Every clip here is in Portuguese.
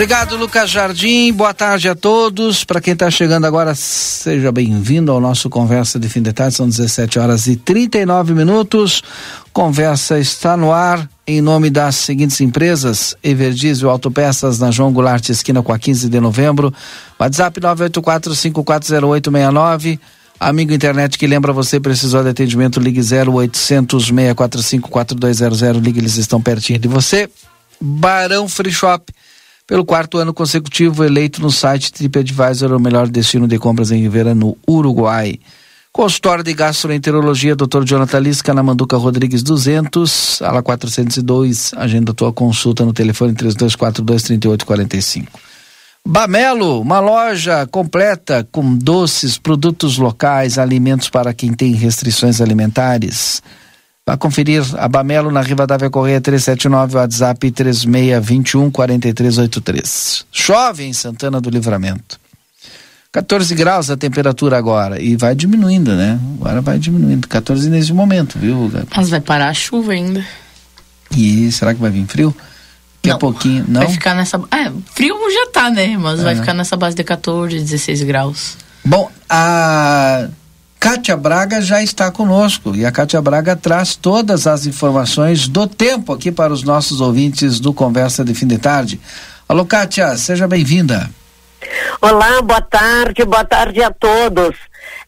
Obrigado, Lucas Jardim. Boa tarde a todos. Para quem está chegando agora, seja bem-vindo ao nosso Conversa de Fim de Tarde. São 17 horas e 39 minutos. Conversa está no ar em nome das seguintes empresas: Everdiesel Autopeças na João Goulart, esquina com a 15 de novembro. WhatsApp 984-540869. Amigo internet que lembra você, precisou de atendimento, ligue 0800 645 4200. Ligue, eles estão pertinho de você. Barão Free Shop pelo quarto ano consecutivo, eleito no site TripAdvisor o melhor destino de compras em Rivera, no Uruguai. Consultório de Gastroenterologia, Dr. Jonathan Lisca, na Manduca Rodrigues 200, ala 402. Agenda tua consulta no telefone 3242-3845. Bamelo, uma loja completa com doces, produtos locais, alimentos para quem tem restrições alimentares. Vá conferir a Bamelo na Rivadavia Correia 379, WhatsApp 3621 4383. Chove em Santana do Livramento. 14 graus a temperatura agora e vai diminuindo, né? Agora vai diminuindo. 14 nesse momento, viu? Mas vai parar a chuva ainda. E será que vai vir frio? Daqui a pouquinho, não? Vai ficar nessa. É, frio já tá, né? Mas é. vai ficar nessa base de 14, 16 graus. Bom, a Kátia Braga já está conosco e a Kátia Braga traz todas as informações do tempo aqui para os nossos ouvintes do Conversa de Fim de Tarde. Alô, Kátia, seja bem-vinda. Olá, boa tarde, boa tarde a todos.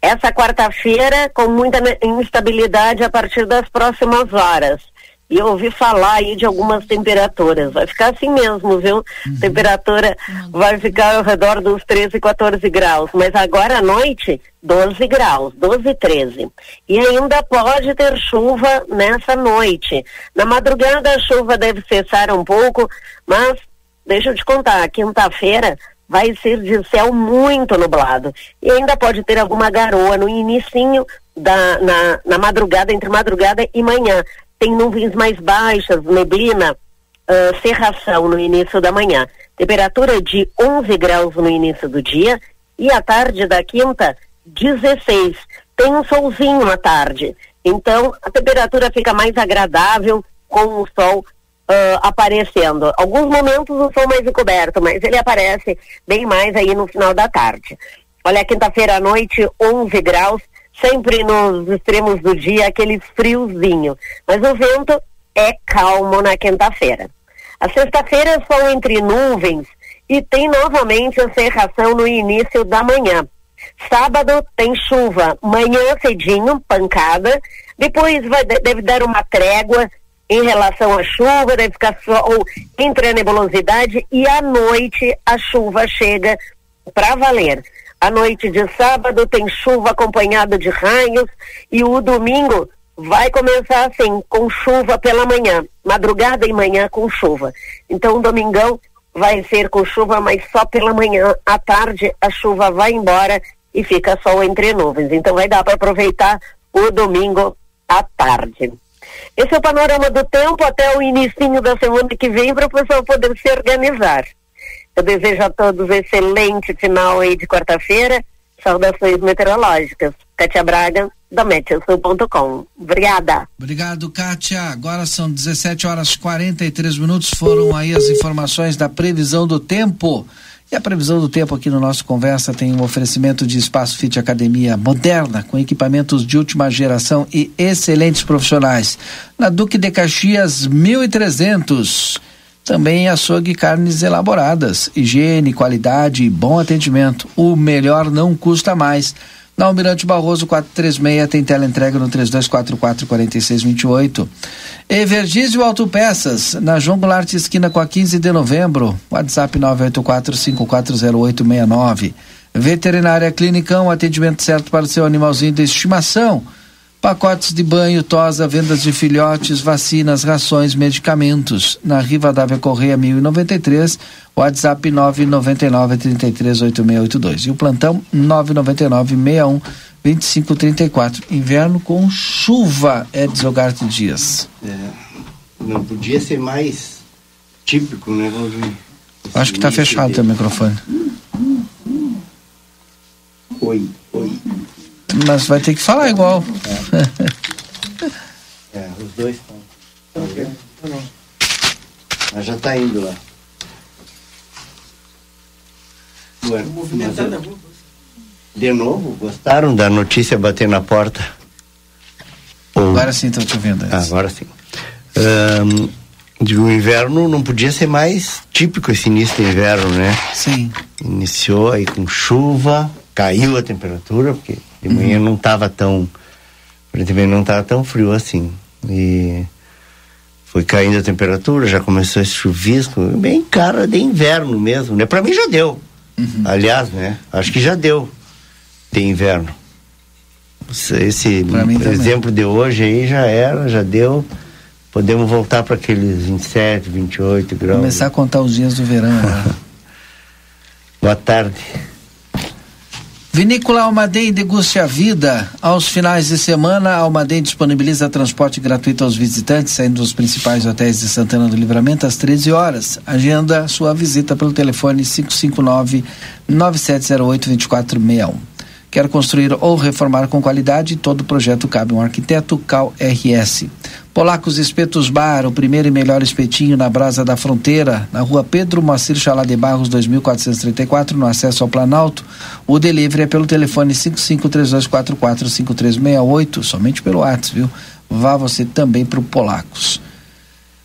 Essa quarta-feira com muita instabilidade a partir das próximas horas. E eu ouvi falar aí de algumas temperaturas. Vai ficar assim mesmo, viu? Uhum. Temperatura vai ficar ao redor dos 13, 14 graus. Mas agora à noite, 12 graus, 12, 13. E ainda pode ter chuva nessa noite. Na madrugada a chuva deve cessar um pouco, mas deixa eu te contar, quinta-feira vai ser de céu muito nublado. E ainda pode ter alguma garoa no inicinho da, na, na madrugada, entre madrugada e manhã tem nuvens mais baixas, neblina, uh, cerração no início da manhã. Temperatura de 11 graus no início do dia e à tarde da quinta, 16. Tem um solzinho à tarde. Então, a temperatura fica mais agradável com o sol uh, aparecendo. Alguns momentos o sol mais encoberto, mas ele aparece bem mais aí no final da tarde. Olha, quinta-feira à noite, 11 graus, sempre nos extremos do dia, aquele friozinho. Mas o vento é calmo na quinta-feira. A sexta-feira são entre nuvens e tem novamente a cerração no início da manhã. Sábado tem chuva, manhã cedinho, pancada, depois vai, deve dar uma trégua em relação à chuva, deve ficar sol entre a nebulosidade e à noite a chuva chega para valer. A noite de sábado tem chuva acompanhada de raios e o domingo vai começar assim, com chuva pela manhã, madrugada e manhã com chuva. Então, o domingão vai ser com chuva, mas só pela manhã. À tarde, a chuva vai embora e fica sol entre nuvens. Então, vai dar para aproveitar o domingo à tarde. Esse é o panorama do tempo até o início da semana que vem para o pessoal poder se organizar. Eu desejo a todos um excelente final aí de quarta-feira. Saudações meteorológicas. Kátia Braga, da Meteosul.com. Obrigada. Obrigado, Kátia. Agora são 17 horas 43 minutos. Foram aí as informações da previsão do tempo. E a previsão do tempo aqui no nosso Conversa tem um oferecimento de Espaço Fit Academia moderna, com equipamentos de última geração e excelentes profissionais. Na Duque de Caxias, 1300. Também açougue carnes elaboradas, higiene, qualidade e bom atendimento. O melhor não custa mais. Na Almirante Barroso 436 tem tela entrega no 3244 4628. Evergísio Autopeças, na João Goulart esquina com a 15 de novembro. WhatsApp 984 540869. Veterinária Clinicão, atendimento certo para o seu animalzinho de estimação. Pacotes de banho, tosa, vendas de filhotes, vacinas, rações, medicamentos. Na Rivadavia Correia 1093, WhatsApp 999 338682. E o plantão 999 61 2534. Inverno com chuva, Edson Garte Dias. É, não podia ser mais típico, né, Acho que está fechado o teu microfone. Oi, oi. Mas vai ter que falar igual. É, é os dois estão. Tá Mas já está indo lá. Bueno, eu... De novo, gostaram da notícia bater na porta? Ou... Agora sim estou te ouvindo. Ah, agora sim. Um, o inverno não podia ser mais típico esse início do inverno, né? Sim. Iniciou aí com chuva, caiu a temperatura, porque de manhã uhum. não estava tão. Aparentemente não estava tão frio assim. E foi caindo a temperatura, já começou esse chuvisco, bem cara de inverno mesmo, né? Para mim já deu. Uhum. Aliás, né? Acho que já deu de inverno. Esse exemplo de hoje aí já era, já deu. Podemos voltar para aqueles 27, 28 graus. Começar a contar os dias do verão. Né? Boa tarde. Vinícola Almaden deguste a vida. Aos finais de semana, a Almaden disponibiliza transporte gratuito aos visitantes, saindo dos principais hotéis de Santana do Livramento às 13 horas. Agenda sua visita pelo telefone 559 9708 2461. Quer construir ou reformar com qualidade? Todo projeto cabe um arquiteto Cal RS. Polacos Espetos Bar, o primeiro e melhor espetinho na Brasa da Fronteira, na rua Pedro Moacir Chalá de Barros, 2434, no acesso ao Planalto. O delivery é pelo telefone 5532445368, somente pelo WhatsApp, viu? Vá você também para o Polacos.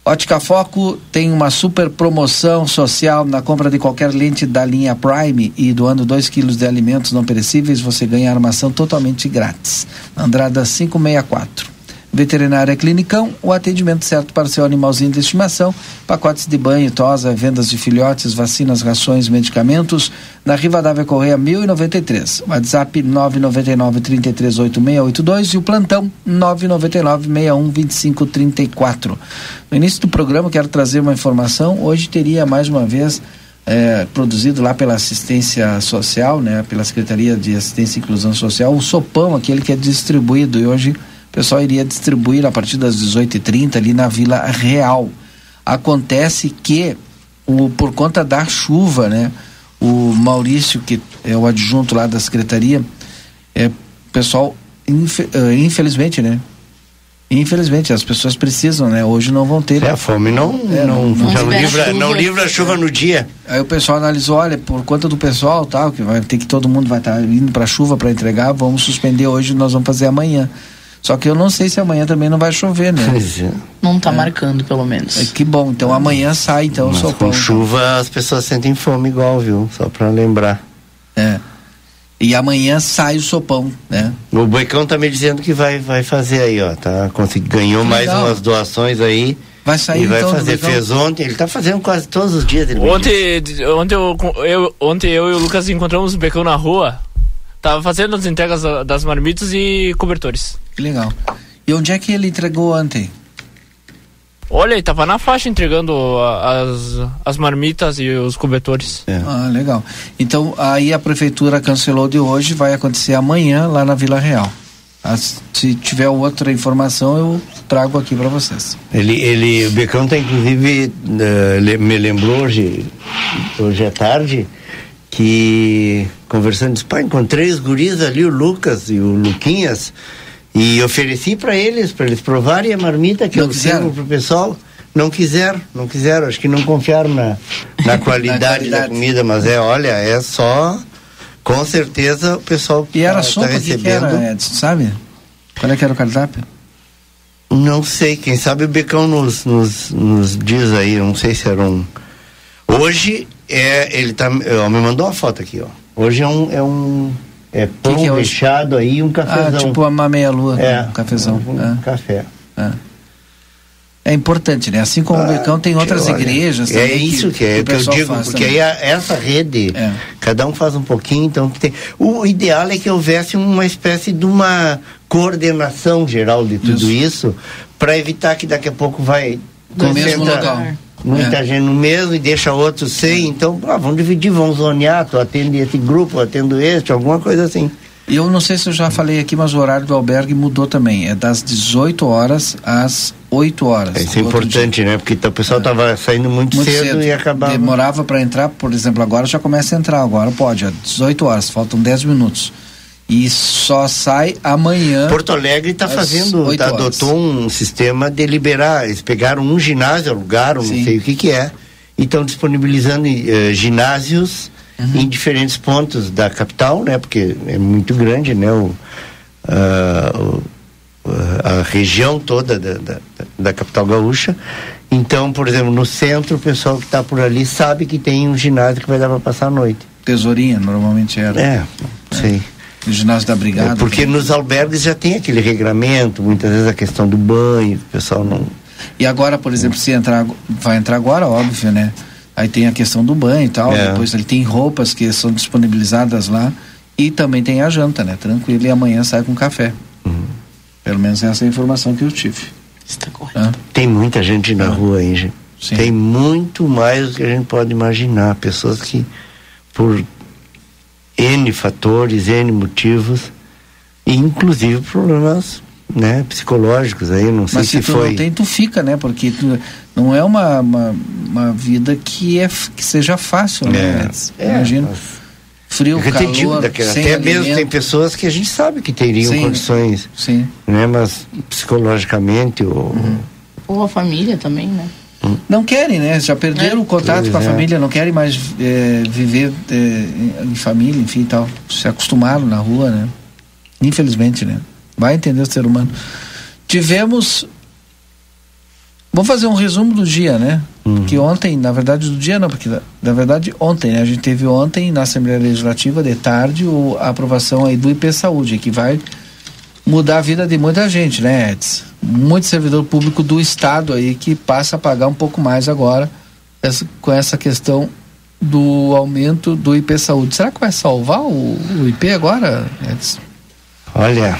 Ótica Foco tem uma super promoção social na compra de qualquer lente da linha Prime e doando 2 quilos de alimentos não perecíveis, você ganha armação totalmente grátis. Andrada 564. Veterinária Clinicão, o atendimento certo para seu animalzinho de estimação, pacotes de banho, tosa, vendas de filhotes, vacinas, rações, medicamentos, na Rivadavia Correia 1093. WhatsApp 999 338682 e o plantão 999 61 2534. No início do programa, quero trazer uma informação. Hoje teria mais uma vez é, produzido lá pela assistência social, né, pela Secretaria de Assistência e Inclusão Social, o sopão, aquele que é distribuído e hoje pessoal iria distribuir a partir das 18h30 ali na Vila Real. Acontece que, o, por conta da chuva, né, o Maurício, que é o adjunto lá da secretaria, é, pessoal, uh, infelizmente, né? Infelizmente, as pessoas precisam, né? Hoje não vão ter. É, a fome não, é, não, não, não, livra, não livra a chuva no dia. Aí o pessoal analisou, olha, por conta do pessoal, tal, que vai ter que todo mundo vai estar tá indo para chuva para entregar, vamos suspender hoje, nós vamos fazer amanhã. Só que eu não sei se amanhã também não vai chover, né? É. Não está é. marcando, pelo menos. É, que bom. Então amanhã sai, então, Mas o sopão. Com chuva as pessoas sentem fome igual, viu? Só para lembrar. É. E amanhã sai o sopão, né? O Boicão tá me dizendo que vai, vai fazer aí, ó. Tá, consegui, ganhou que mais legal. umas doações aí. Vai sair e vai então, fazer. Fez ontem, ele tá fazendo quase todos os dias. ontem, ontem, eu, eu, ontem eu e o Lucas encontramos o Becão na rua. Tava fazendo as entregas das marmitas e cobertores. Que legal. E onde é que ele entregou ontem? Olha, ele tava na faixa entregando as, as marmitas e os cobertores. É. Ah, legal. Então, aí a prefeitura cancelou de hoje, vai acontecer amanhã lá na Vila Real. As, se tiver outra informação, eu trago aqui para vocês. Ele, ele, o Becão tá inclusive, uh, me lembrou hoje, hoje à tarde, que conversando, disse, pai, encontrei os guris ali, o Lucas e o Luquinhas, e ofereci para eles, para eles provarem a marmita que não eu sirvo pro pessoal. Não quiseram, não quiseram, acho que não confiaram na, na, qualidade, na qualidade da comida, mas é, olha, é só, com certeza o pessoal que E era tá, sopa tá recebendo... que era, Edson, sabe? Qual é que era o cardápio? Não sei, quem sabe o Becão nos, nos, nos diz aí, não sei se era um. Hoje é. Ele tá. Ó, me mandou uma foto aqui, ó. Hoje é um. É um é pão que é hoje? recheado aí e um Ah, cafezão. tipo uma meia-lua, é, um cafezão. Um, é. café. É. É importante, né? Assim como o Becão tem outras Olha, igrejas. É isso que, é o que eu digo, porque também. aí a- essa rede, É. cada um faz um pouquinho, então tem. O ideal é que houvesse uma espécie de uma coordenação geral de tudo isso, para evitar que daqui a pouco vai No mesmo local. Muita É. gente no mesmo e deixa outros sem, então ah, vamos dividir, vamos zonear, tu atende esse grupo, atendo este, alguma coisa assim. Eu não sei se eu já falei aqui, mas o horário do albergue mudou também. É das 18 horas às 8 horas. Isso é importante, né? Porque o pessoal estava saindo muito, Muito cedo, cedo. e acabava. Demorava para entrar, por exemplo, agora já começa a entrar, agora pode, às 18 horas, faltam 10 minutos. E só sai amanhã. Porto Alegre está fazendo, tá, adotou um sistema de liberar. Eles pegaram um ginásio, alugaram, Sim. não sei o que que é, e estão disponibilizando eh, ginásios Uhum. em diferentes pontos da capital, né? Porque é muito grande, né? O, ah, o- a região toda da, da, da capital gaúcha. Então, por exemplo, no centro, o pessoal que está por ali sabe que tem um ginásio que vai dar para passar a noite. Tesourinha, normalmente era. É, sei. O ginásio da Brigada. É, porque nos albergues já tem aquele regramento, muitas vezes a questão do banho, o pessoal não. E agora, por exemplo, se entrar, vai entrar agora, óbvio, né? Aí tem a questão do banho e tal, É. depois ele tem roupas que são disponibilizadas lá e também tem a janta, né? Tranquilo, e amanhã sai com café. Uhum. Pelo menos essa é a informação que eu tive. Está correto. Hã? Tem muita gente na rua aí, gente. Sim. Tem muito mais do que a gente pode imaginar. Pessoas que, por N fatores, N motivos, e inclusive problemas né, psicológicos aí, não sei Mas se se tu foi. não tem, tu fica, né? Porque tu, não é uma, uma, uma vida que, é, que seja fácil, né? É, Imagina. mas- Frio, digo, calor, sem até mesmo alimento. tem pessoas que a gente sabe que teriam Sim. condições, Sim. né, mas psicologicamente ou Uhum. Ou a família também, né? Não querem, né? Já perderam É. o contato com a é. família, não querem mais é, viver é, em, família, enfim e tal. Se acostumaram na rua, né? Infelizmente, né? Vai entender o ser humano. Tivemos. Vamos fazer um resumo do dia, né? Uhum. Que ontem, na verdade, do dia não, porque na, na verdade ontem, né? A gente teve ontem na Assembleia Legislativa de tarde o, a aprovação aí do IP Saúde, que vai mudar a vida de muita gente, né, Edson? Muito servidor público do Estado aí que passa a pagar um pouco mais agora essa- com essa questão do aumento do IP Saúde. Será que vai salvar o, o IP agora, Edson? olha,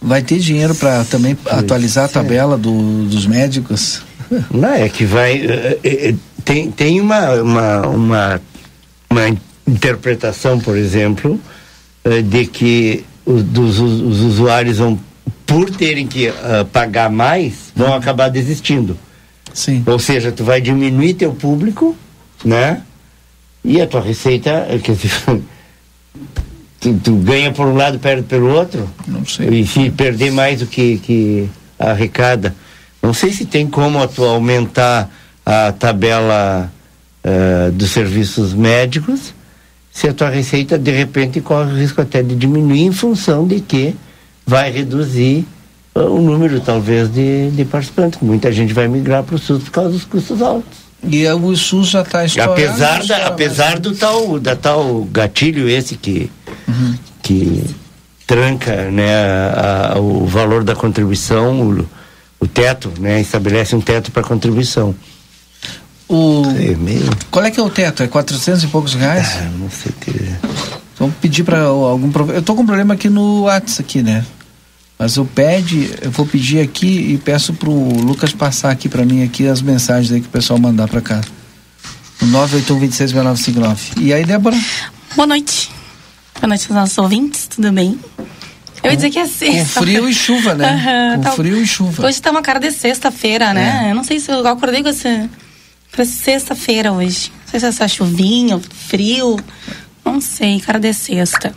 Vai ter dinheiro para também atualizar a é. tabela do, dos médicos? Não, é que vai. eh, eh, tem, tem uma, uma, uma, uma interpretação, por exemplo, eh, de que os, dos, os, os usuários vão, por terem que ah, pagar mais, vão acabar desistindo. Sim. Ou seja, tu vai diminuir teu público, né? E a tua receita, eh, quer dizer, tu, tu ganha por um lado, perde pelo outro. Não sei. E se perder mais do que, que arrecada. Não sei se tem como tu aumentar a tabela eh, dos serviços médicos, se a tua receita de repente corre o risco até de diminuir em função de que vai reduzir eh, o número talvez de, de participantes. Muita gente vai migrar para o SUS por causa dos custos altos. E é, o SUS já está estourando. Apesar, da, apesar do tal, da tal gatilho esse que, Uhum. que tranca né, a- a- o valor da contribuição, o, o teto, né, estabelece um teto para contribuição. O, É meio. qual é que é o teto? É 400 e poucos reais? Ah, não sei o que. Vamos pedir para algum Eu tô com um problema aqui no WhatsApp aqui, né? Mas eu pede, eu vou pedir aqui e peço pro Lucas passar aqui para mim aqui as mensagens aí que o pessoal mandar para cá. O 981266959. E aí, Débora? Boa noite. Boa noite aos nossos ouvintes, tudo bem? Eu ia dizer que é Com sexta. frio e chuva, né? Aham, com tá- frio e chuva. Hoje tá uma cara de sexta-feira, né? É. Eu não sei se eu acordei com essa. Pra sexta-feira hoje. Não sei se é essa chuvinha, frio. Não sei, cara de sexta.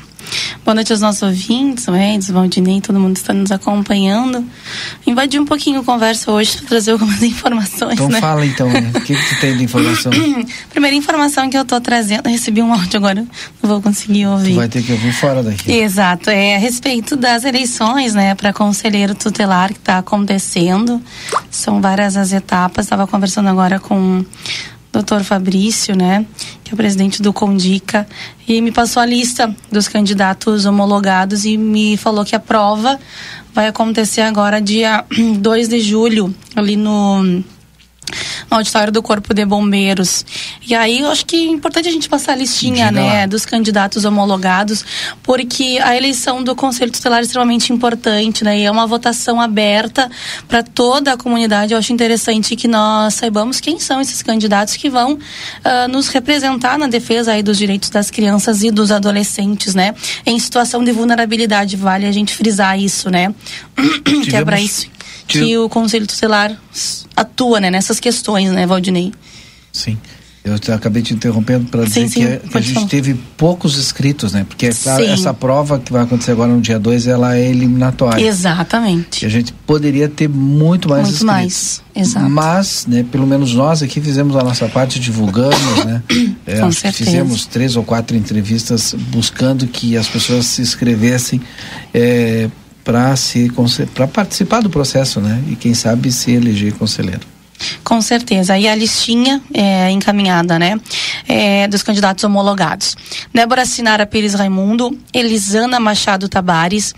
Boa noite aos nossos ouvintes, o Edson, Valdinei, todo mundo está nos acompanhando. Invadi um pouquinho a conversa hoje para trazer algumas informações, Então né? fala então, né? o que, que tu tem de informação? Primeira informação que eu tô trazendo, eu recebi um áudio agora, não vou conseguir ouvir. Tu vai ter que ouvir fora daqui. Exato, é a respeito das eleições, né, para conselheiro tutelar que está acontecendo. São várias as etapas. Estava conversando agora com doutor Fabrício, né, que é o presidente do Condica, e me passou a lista dos candidatos homologados e me falou que a prova vai acontecer agora dia 2 de julho, ali no no auditório do Corpo de Bombeiros. E aí eu acho que é importante a gente passar a listinha, Diga né, lá. dos candidatos homologados, porque a eleição do Conselho Tutelar é extremamente importante, né? E é uma votação aberta para toda a comunidade. Eu acho interessante que nós saibamos quem são esses candidatos que vão ah, nos representar na defesa aí dos direitos das crianças e dos adolescentes, né? Em situação de vulnerabilidade, vale a gente frisar isso, né? que é para Tivemos- isso tive- que o Conselho Tutelar atua, né, nessas questões, né, Valdinei? Sim. Eu acabei te interrompendo para dizer Sim, que, a- que a gente falar. teve poucos inscritos, né? Porque é claro, Sim. essa prova que vai acontecer agora no dia 2, ela é eliminatória. E Exatamente. a gente poderia ter muito mais Muito inscritos. mais, exato. Mas, né, pelo menos nós aqui fizemos a nossa parte, divulgamos, né? É, Com que certeza. fizemos três ou quatro entrevistas buscando que as pessoas se inscrevessem é, para se para participar do processo, né? E quem sabe se eleger conselheiro. Com certeza. E a listinha é encaminhada, né? É, dos candidatos homologados. Débora Sinara Pires Raimundo, Elisana Machado Tabares,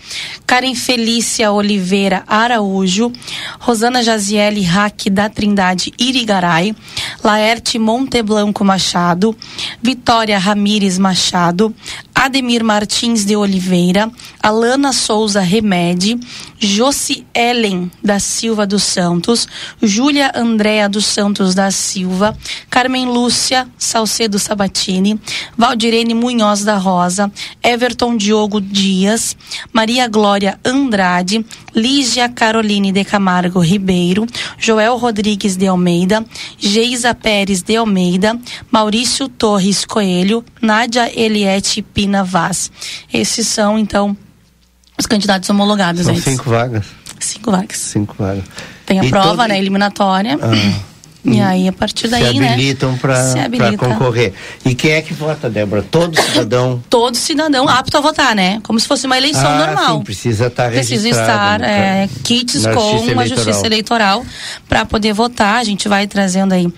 Karen Felícia Oliveira Araújo, Rosana Jaziele Raque da Trindade Irigaray, Laerte Monteblanco Machado, Vitória Ramires Machado, Ademir Martins de Oliveira, Alana Souza Remede, Josi Ellen da Silva dos Santos, Júlia Andréa dos Santos da Silva, Carmen Lúcia Salcedo Sabatini, Valdirene Munhoz da Rosa, Everton Diogo Dias, Maria Glória Andrade, Lígia Caroline de Camargo Ribeiro, Joel Rodrigues de Almeida, Geisa Pérez de Almeida, Maurício Torres Coelho, Nádia Eliette Pina Vaz. Esses são, então, os candidatos homologados. São Edson. cinco vagas. Cinco vagas. Cinco vagas. Tem a E prova, todo- né, eliminatória. Ah. E aí, a partir daí, se né? habilitam se para habilita. concorrer. E quem é que vota, Débora? Todo cidadão. Todo cidadão apto a votar, né? Como se fosse uma eleição Ah, normal. sim, precisa estar Precisa estar no é, kits com Justiça a Justiça Eleitoral para poder votar. A gente vai trazendo aí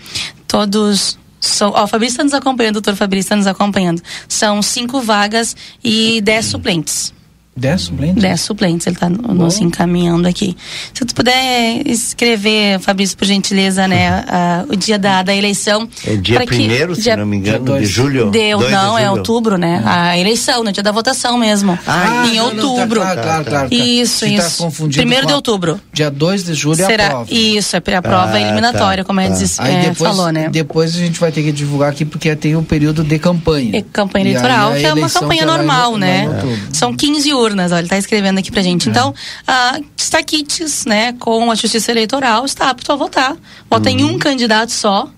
todos. São, ó, Fabrício está nos acompanhando, doutor Fabrício está nos acompanhando. São cinco vagas e dez suplentes. Dez suplentes? 10 suplentes, ele está nos encaminhando aqui. Se tu puder escrever, Fabrício, por gentileza, né, a- o dia da, da eleição. É dia pra que- primeiro, se dia- não me engano, dois. de julho? Deu, Dois de não, é julho. outubro, né? A eleição, no dia da votação mesmo. Ah, em não, não, tá outubro. claro, claro, claro, tá. Isso, Se tá isso. confundindo Primeiro de outubro. Dia 2 de julho é a Será? prova. Isso, é a prova Ah, eliminatória, tá, como a tá. Aí é, depois, falou, né? depois a gente vai ter que divulgar aqui porque tem o período de campanha. É campanha E aí eleitoral, que é uma campanha vai normal, no- né? outubro. São 15 urnas, olha, ele tá escrevendo aqui pra gente. Então, ah, está kits, né, com a Justiça Eleitoral, está apto a votar. Vota em um candidato só.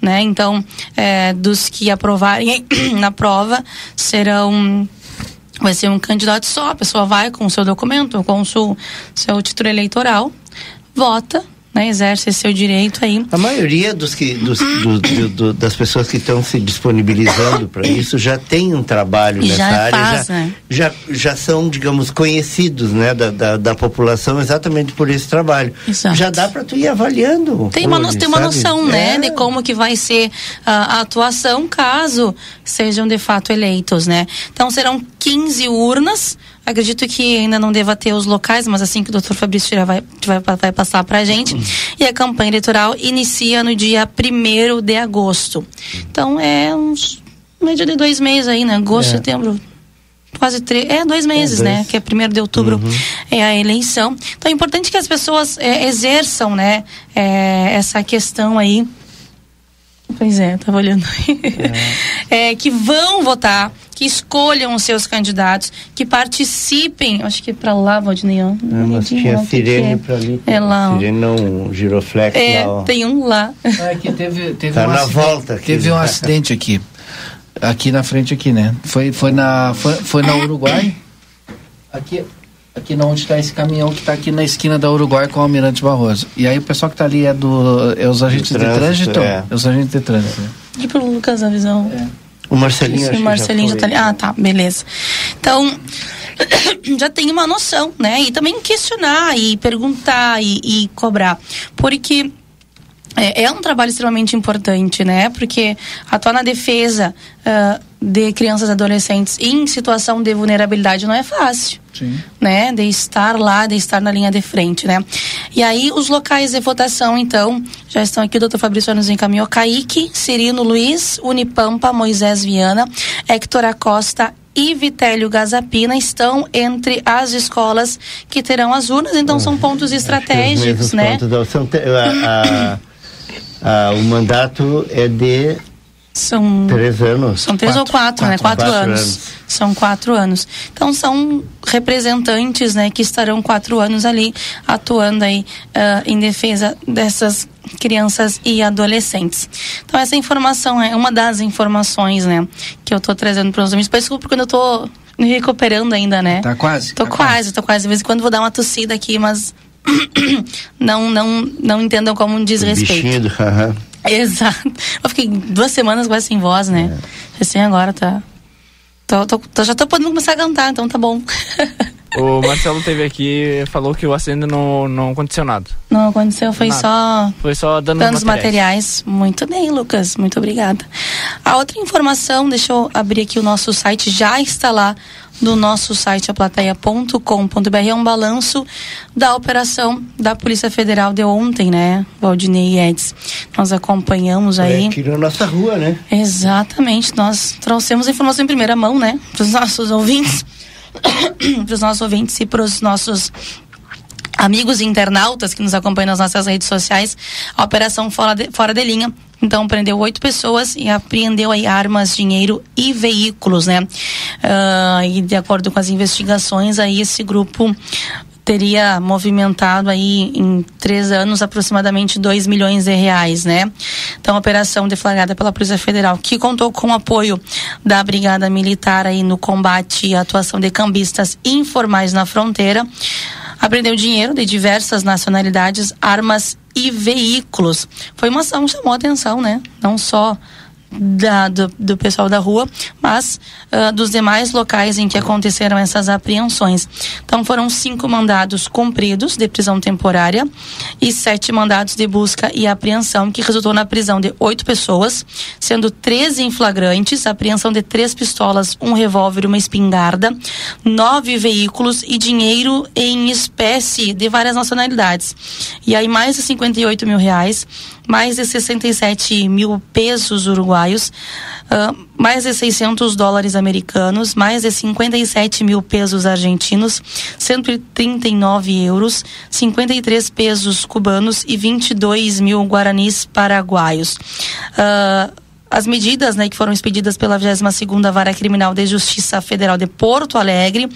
Né? Então, é, dos que aprovarem na prova, serão vai ser um candidato só. A pessoa vai com o seu documento, com o seu, seu título eleitoral, vota, né? Exerce seu direito aí. A maioria dos que, dos, do- do- do- das pessoas que estão se disponibilizando para isso já tem um trabalho E nessa já área, faz, já, né? já, já são, digamos, conhecidos né, da, da, da população exatamente por esse trabalho. Exato. Já dá para tu ir avaliando. Tem uma, hoje, tem uma sabe? noção, né, É. de como que vai ser ah, a atuação caso sejam de fato eleitos, né? Então serão 15 urnas. Acredito que ainda não deva ter os locais, mas assim que o doutor Fabrício já vai, vai, vai passar pra gente. E a campanha eleitoral inicia no dia 1 de agosto. Então é uns média de dois meses aí, né? Agosto, É. setembro, quase três, é dois meses, dois. Uhum. né? Que é primeiro de outubro é a eleição. Então é importante que as pessoas é, exerçam, né? é, essa questão aí. Pois é, tava olhando aí. É, que vão votar, que escolham os seus candidatos, que participem. Acho que para lá, Valdinei. ó. É, mas tinha Não, sirene é? para ali. É lá. Sirene não, giroflex É, lá, ó. tem um lá. É que teve, teve Tá um na acidente, volta aqui. Teve um acidente aqui. Aqui na frente, aqui, né? Foi, foi, na, foi, foi na Uruguai. Aqui, aqui na onde está esse caminhão que está aqui na esquina da Uruguai com o Almirante Barroso. E aí o pessoal que está ali é do. É os agentes de trânsito? De trânsito é. é. os agentes de trânsito. E pro Lucas a visão. É. O Marcelinho, Isso, o Marcelinho já, já tá ali. Ah, tá, beleza. Então, já tem uma noção, né? E também questionar e perguntar e, e cobrar. Porque é, é, um trabalho extremamente importante, né? Porque atuar na defesa uh, de crianças e adolescentes em situação de vulnerabilidade não é fácil. Sim. Né? De estar lá, de estar na linha de frente, né? E aí, os locais de votação, então, já estão aqui, o doutor Fabrício nos encaminhou. Kaique, Cirino Luiz, Unipampa, Moisés Viana, Hector Acosta e Vitélio Gazapina estão entre as escolas que terão as urnas, então são pontos estratégicos, né? Pontos, são, a, a, a, o mandato é de são três anos. São três quatro, ou quatro, quatro né? Quatro, quatro anos. anos. São quatro anos. Então são representantes, né, que estarão quatro anos ali atuando aí uh, em defesa dessas crianças e adolescentes. Então essa informação é uma das informações, né, que eu estou trazendo para os amigos. Desculpa porque eu estou me recuperando ainda, né? Tá quase. Tô tá quase, quase, tô quase. De vez em quando vou dar uma tossida aqui, mas não não não entendam como um desrespeito. Bichinho, Exato. Eu fiquei duas semanas quase sem voz, né? É. Recém agora tá. Tô, tô, tô, já tô podendo começar a cantar, então tá bom. O Marcelo teve aqui falou que o acendo não, não aconteceu nada. Não aconteceu, foi nada. só. Foi só danos, danos materiais. materiais. Muito bem, Lucas. Muito obrigada. A outra informação, deixa eu abrir aqui o nosso site, já está lá no nosso site aplateia.com.br é um balanço da operação da Polícia Federal de ontem, né, Valdinei e Eds. Nós acompanhamos é, aí. Aqui na nossa rua, né? Exatamente. Nós trouxemos a informação em primeira mão, né, para os nossos ouvintes, para os nossos ouvintes e para os nossos amigos internautas que nos acompanham nas nossas redes sociais, a operação fora de, fora de linha. Então prendeu oito pessoas e apreendeu aí armas, dinheiro e veículos, né? Uh, e de acordo com as investigações, aí esse grupo teria movimentado aí em três anos aproximadamente 2 milhões de reais, né? Então, operação deflagrada pela Polícia Federal, que contou com o apoio da Brigada Militar aí no combate e atuação de cambistas informais na fronteira apreendeu dinheiro de diversas nacionalidades, armas e veículos. Foi uma ação que chamou a atenção, né? Não só da, do, do, pessoal da rua, mas uh, dos demais locais em que aconteceram essas apreensões. Então foram cinco mandados cumpridos de prisão temporária e sete mandados de busca e apreensão, que resultou na prisão de oito pessoas, sendo treze em flagrantes, apreensão de três pistolas, um revólver uma espingarda, nove veículos e dinheiro em espécie de várias nacionalidades. E aí mais de 58 mil reais mais de 67 mil pesos uruguaios, uh, mais de 600 dólares americanos, mais de 57 mil pesos argentinos, 139 euros, 53 pesos cubanos e 22 mil guaranis paraguaios. Uh, as medidas né, que foram expedidas pela 22ª Vara Criminal de Justiça Federal de Porto Alegre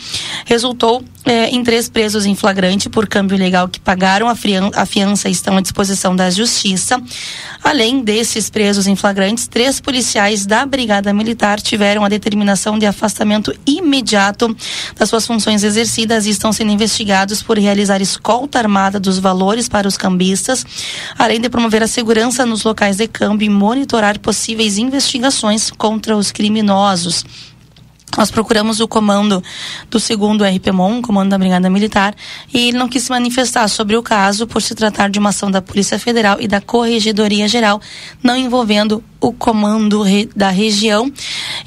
resultou é, em três presos em flagrante por câmbio ilegal que pagaram a, a fiança e estão à disposição da Justiça. Além desses presos em flagrantes, três policiais da Brigada Militar tiveram a determinação de afastamento imediato das suas funções exercidas e estão sendo investigados por realizar escolta armada dos valores para os cambistas, além de promover a segurança nos locais de câmbio e monitorar possíveis investigações contra os criminosos. Nós procuramos o comando do segundo RPMON, comando da Brigada Militar, e ele não quis se manifestar sobre o caso por se tratar de uma ação da Polícia Federal e da Corregedoria Geral, não envolvendo o comando re, da região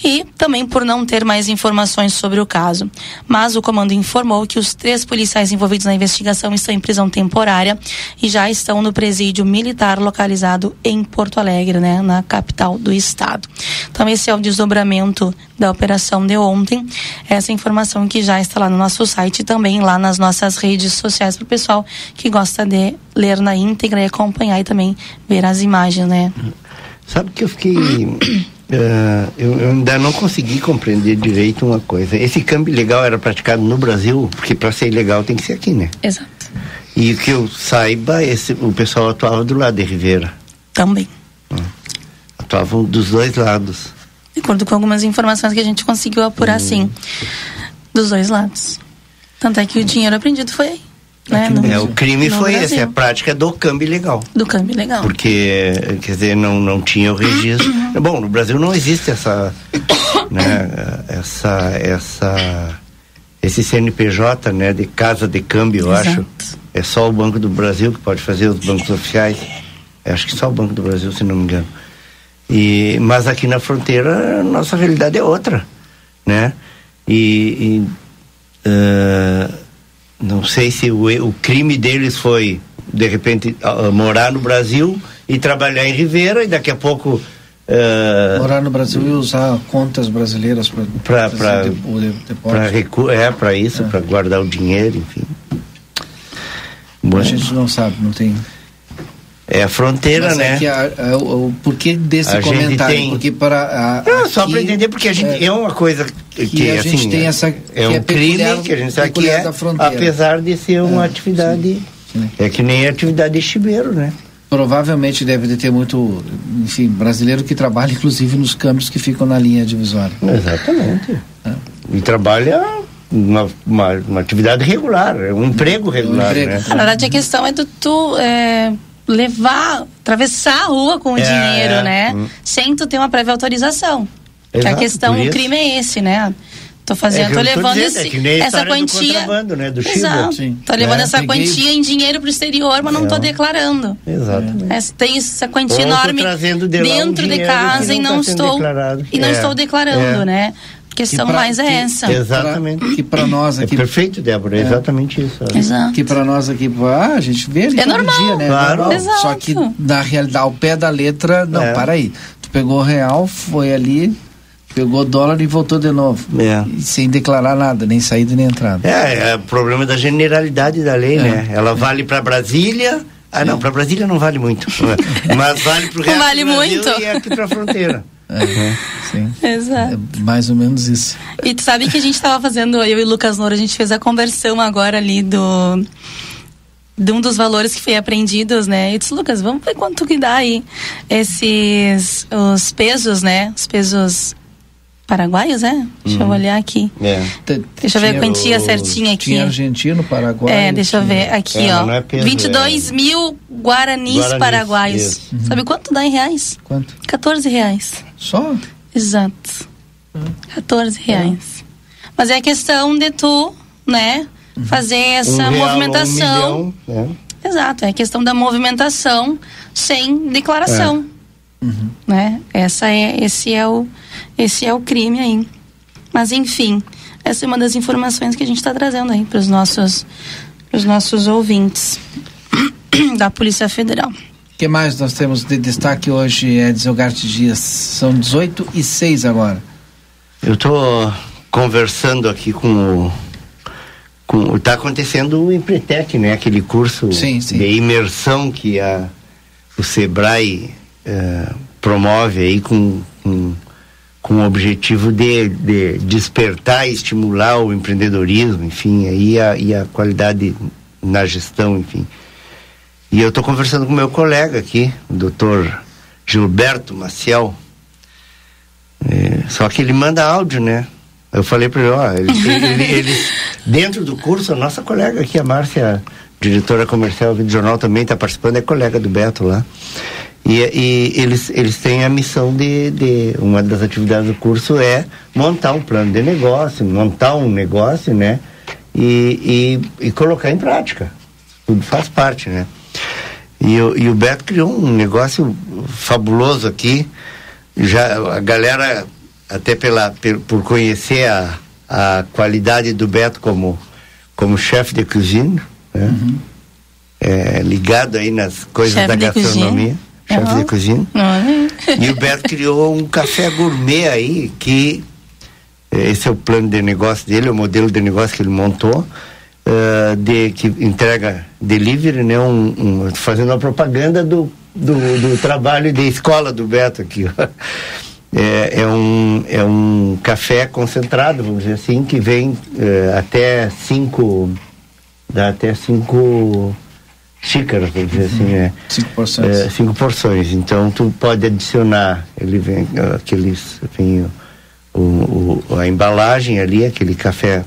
e também por não ter mais informações sobre o caso. Mas o comando informou que os três policiais envolvidos na investigação estão em prisão temporária e já estão no presídio militar localizado em Porto Alegre, né, na capital do estado. Então esse é o desdobramento da operação de ontem. Essa informação que já está lá no nosso site e também lá nas nossas redes sociais para o pessoal que gosta de ler na íntegra e acompanhar e também ver as imagens, né? Sabe que eu fiquei. Uh, eu, eu, ainda não consegui compreender direito uma coisa. Esse câmbio legal era praticado no Brasil, porque para ser ilegal tem que ser aqui, né? Exato. E que eu saiba, esse, o pessoal atuava do lado de Ribeira. Também. Uh, atuavam dos dois lados. De acordo com algumas informações que a gente conseguiu apurar, sim. Dos dois lados. Tanto é que o dinheiro apreendido foi aí. Né? É, o crime no foi Brasil. esse, a prática do câmbio ilegal. Do câmbio legal. Porque, quer dizer, não, não tinha o registro. Bom, no Brasil não existe essa. né, essa. essa esse CNPJ, né, de casa de câmbio, eu Exato. acho. É só o Banco do Brasil que pode fazer, os bancos oficiais. Eu acho que só o Banco do Brasil, se não me engano. E, mas aqui na fronteira, a nossa realidade é outra, né? E, e, ah, não sei se o, o crime deles foi, de repente, ah, morar no Brasil e trabalhar em Ribeira e daqui a pouco... ah, Morar no Brasil e usar contas brasileiras para depósito. Pra recu é, para isso, para guardar o dinheiro, enfim. Bom, A gente não sabe, não tem. É a fronteira, Mas né? é que a- a- o, porquê desse A comentário? tem- Porque para. A, Não, só para entender, porque a gente é, uma coisa que, que a assim, gente tem essa- é um é peculiar- crime que a gente sabe que é, apesar de ser uma É, atividade, sim. é que nem a atividade de chibeiro, né? Provavelmente deve de ter muito, enfim, brasileiro que trabalha inclusive nos câmbios que ficam na linha divisória. Exatamente. E trabalha uma, uma, uma atividade regular, é um emprego regular, emprego. né? Na verdade, a questão é do tu é, levar, atravessar a rua com o É, dinheiro, é. né? Hum. Sem tu ter uma prévia autorização. que a Exato, questão, o crime é esse, né? Tô fazendo, É tô eu tô levando dizendo, esse, é essa do quantia. contrabando, né, do. Exato. Tô levando É, essa peguei- quantia em dinheiro pro exterior, mas não É. tô declarando. Exatamente. É, tem essa quantia Ou enorme de lá um dentro de casa e não tá estou declarado. e não É, estou declarando, é. né? A questão pra- mais é que- essa. Exatamente. Que para nós É aqui. perfeito, Débora, é exatamente isso. olha. Exato. Que para nós aqui, ah, a gente vê ali É todo normal. dia, né? Claro. Normal. Exato. Só que na realidade, ao pé da letra, não, É. para aí. Tu pegou o real, foi ali, pegou o dólar e voltou de novo. É. Sem declarar nada, nem saída nem entrada. É, é o problema da generalidade da lei, É. né? Ela vale para Brasília. Ah, não, para Brasília não vale muito. Mas vale para o resto Vale do Brasil muito. e aqui para a fronteira. É, sim. Exato. É mais ou menos isso. E tu sabe que a gente tava fazendo, eu e o Lucas Noura, a gente fez a conversão agora ali do. De um dos valores que foi apreendidos, né? E disse, Lucas, vamos ver quanto que dá aí esses. Os pesos, né? Os pesos paraguaios, é? Deixa eu olhar aqui. É. Te- Deixa eu ver a quantia o- certinha aqui. Tinha Argentino, Paraguai. É, deixa eu tinha- ver aqui, É, ó. não é peso, 22 mil guaranis, Guaranis, paraguaios. isso. Sabe quanto dá em reais? Quanto? 14 reais. Só? Exato. 14 reais. Mas é a questão de tu, né, fazer essa um real, movimentação. Um milhão, né? Exato, é a questão da movimentação sem declaração. Né? Essa é, esse, é o, esse é o crime aí. Mas enfim, essa é uma das informações que a gente está trazendo aí para os nossos, pros nossos ouvintes da Polícia Federal. O que mais nós temos de destaque hoje, Edson Garte Dias? São 18 e 6 agora. Eu estou conversando aqui com o. Com, tá acontecendo o Empretec, né? Aquele curso Sim, sim. de imersão que a, o Sebrae eh, promove aí com, com, com o objetivo de, de despertar e estimular o empreendedorismo, enfim, aí a, e a qualidade na gestão, enfim. E eu estou conversando com meu colega aqui, o doutor Gilberto Maciel. É, só que ele manda áudio, né? Eu falei para ele, ó, eles, dentro do curso, a nossa colega aqui, a Márcia, diretora comercial do jornal, também está participando, é colega do Beto lá. E, e eles, eles têm a missão de, de. Uma das atividades do curso é montar um plano de negócio, montar um negócio, né? E, e, e colocar em prática. Tudo faz parte, né? E, o- e o Beto criou um negócio fabuloso aqui. Já a galera, até pela, pe- por conhecer a, a qualidade do Beto como, como chefe de cozinha, né? É, ligado aí nas coisas Chefe da gastronomia. cozinha. Chefe Uhum. de cozinha. E o Beto criou um café gourmet aí, que eh, esse é o plano de negócio dele, é o modelo de negócio que ele montou, eh, de, que entrega delivery, né? Um, um- fazendo a propaganda do, do, do trabalho de escola do Beto aqui. É, é um, é um café concentrado, vamos dizer assim, que vem eh, até cinco. dá até cinco xícaras, por dizer assim, né? Cinco porções. É, cinco porções. Então tu pode adicionar, ele vem aqueles, vem o, o, a embalagem ali, aquele café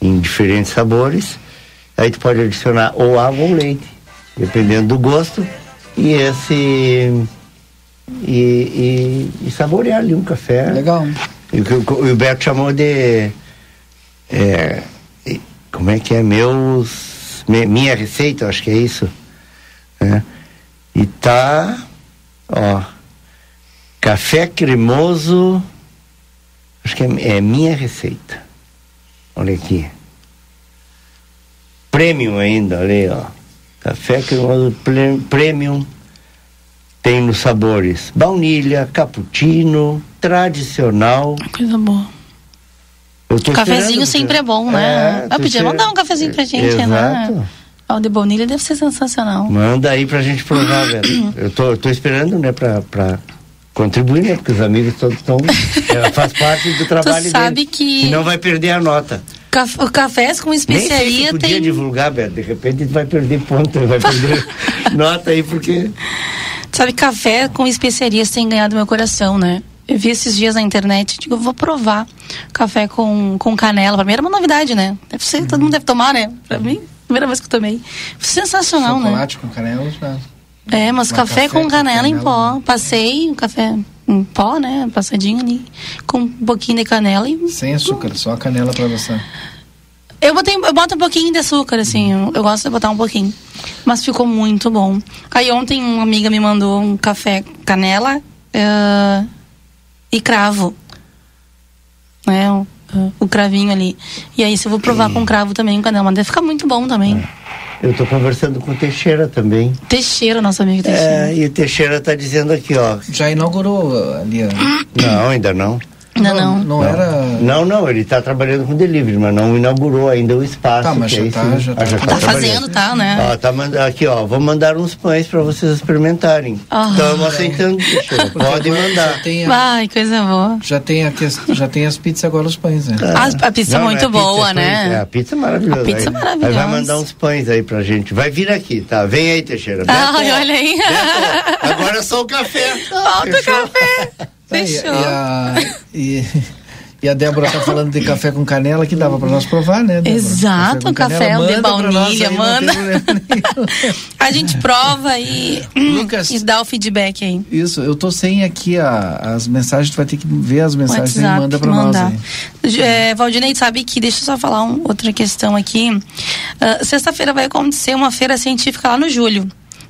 em diferentes sabores. Aí tu pode adicionar ou água ou leite, dependendo do gosto. E esse e, e, e saborear ali um café. Legal. E o que o, o Beto chamou de é, como é que é meus minha receita, acho que é isso. né? E tá, ó, café cremoso, acho que é, é minha receita. Olha aqui. Premium ainda, olha aí, ó. Café cremoso premium. Tem nos sabores baunilha, cappuccino, tradicional. Coisa boa. Eu Cafezinho sempre é bom, né? É, tô podia mandar um cafezinho pra gente, Exato. né? O de baunilha deve ser sensacional. Manda aí pra gente provar, velho. Eu tô, eu tô esperando, né, pra, pra contribuir, né? Porque os amigos todos estão. é, faz parte do trabalho sabe deles. que- Senão vai perder a nota. Caf- cafés com Nem sei se especiaria podia tem. divulgar, Beto. De repente vai perder ponto, vai perder nota aí, porque. Sabe, café com especiarias tem ganhado meu coração, né? Eu vi esses dias na internet, digo, vou provar café com, com canela. Pra mim era uma novidade, né? Deve ser, todo mundo deve tomar, né? Pra mim, primeira vez que eu tomei. Sensacional, né? Chocolate com canela já. É, mas café, café com com canela, em canela, pó. Passei o café em pó, né? Passadinho ali, com um pouquinho de canela e. Sem açúcar, só a canela pra você. Eu, botei, eu boto um pouquinho de açúcar, assim, eu, eu gosto de botar um pouquinho. Mas ficou muito bom. Aí ontem uma amiga me mandou um café canela eh, e cravo. Né? O, o cravinho ali. E aí, se eu vou provar com cravo também, com canela, mas deve ficar muito bom também. Eu tô conversando com o Teixeira também. Teixeira, nosso amigo Teixeira. É, e o Teixeira tá dizendo aqui, ó. Já inaugurou ali. ó. Não, ainda não. Não, não. Não era. Não, não, ele está trabalhando com delivery, mas não inaugurou ainda o espaço. Tá, mas que já aí tá- já tá- Ah, Tá trabalhando. fazendo, tá, né? Ó, tá manda- aqui, ó, vou mandar uns pães para vocês experimentarem. Ah. Estamos aceitando, Teixeira. Pode mandar. Tem, a- coisa boa. já tem, a ques- já tem as pizzas agora os pães, né? A, a pizza é Não, não muito é pizza, boa, é né? é, a pizza é maravilhosa. A pizza é Aí- maravilhosa. Aí vai mandar uns pães aí pra gente. Vai vir aqui, tá? Vem aí, Teixeira. Ai, olha aí. Beto, agora é só o café. Falta o Fechou? café. E, e a, e, e a Débora tá falando de café com canela que dava pra nós provar, né? Débora? Exato, café de manda pra nós baunilha, manda. A gente prova e, Lucas. e dá o feedback aí. Isso, eu tô sem aqui a- as mensagens, tu vai ter que ver as mensagens e WhatsApp, manda pra mandar. nós aí. É, Valdinei, sabe que, deixa eu só falar um- outra questão aqui. Ah, Sexta-feira vai acontecer uma feira científica lá no Júlio.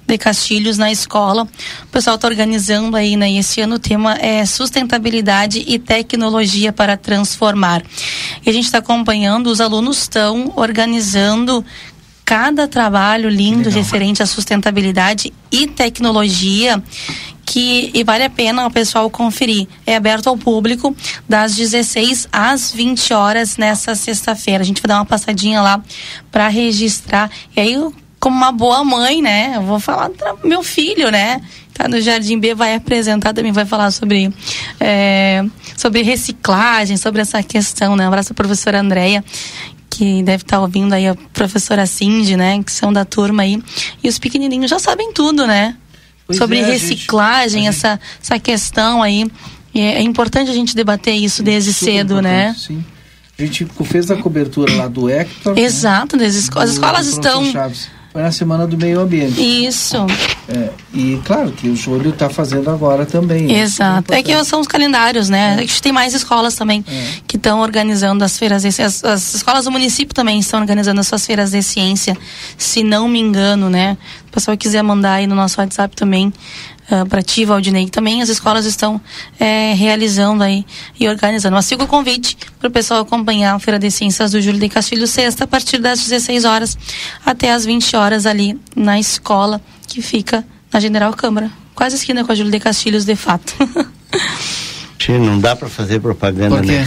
De Castilhos na escola. O pessoal está organizando aí, né? E esse ano o tema é sustentabilidade e tecnologia para transformar. E a gente está acompanhando, os alunos estão organizando cada trabalho lindo referente à sustentabilidade e tecnologia que e vale a pena o pessoal conferir. É aberto ao público das 16 às 20 horas nessa sexta-feira. A gente vai dar uma passadinha lá para registrar. E aí, como uma boa mãe, né? Eu vou falar do meu filho, né? Tá no Jardim B, vai apresentar também, vai falar sobre, é, sobre reciclagem, sobre essa questão, né? Um abraço a professora Andréia que deve estar ouvindo aí a professora Cindy, né? Que são da turma aí. E os pequenininhos já sabem tudo, né? Pois Sobre é, reciclagem, gente- essa, essa questão aí. E É, importante a gente debater isso desde Super cedo, né? Sim. A gente fez a cobertura lá do Hector. né? Exato, esco- as escolas do professor estão. Chaves. Foi na semana do meio ambiente. Isso, É, e claro que o Júlio está fazendo agora também. exato. É que são os calendários, né? A gente tem mais escolas também que estão organizando as feiras de as, as escolas do município também estão organizando as suas feiras de ciência, se não me engano, né? O pessoal quiser mandar aí no nosso WhatsApp também. Para ti, Valdinei, também as escolas estão é, realizando aí e organizando. Mas fica o convite para o pessoal acompanhar a Feira de Ciências do Júlio de Castilho sexta, a partir das 16 horas até as 20 horas ali na escola que fica na General Câmara, quase esquina com a Júlio de Castilhos, de fato. Não dá para fazer propaganda na quê?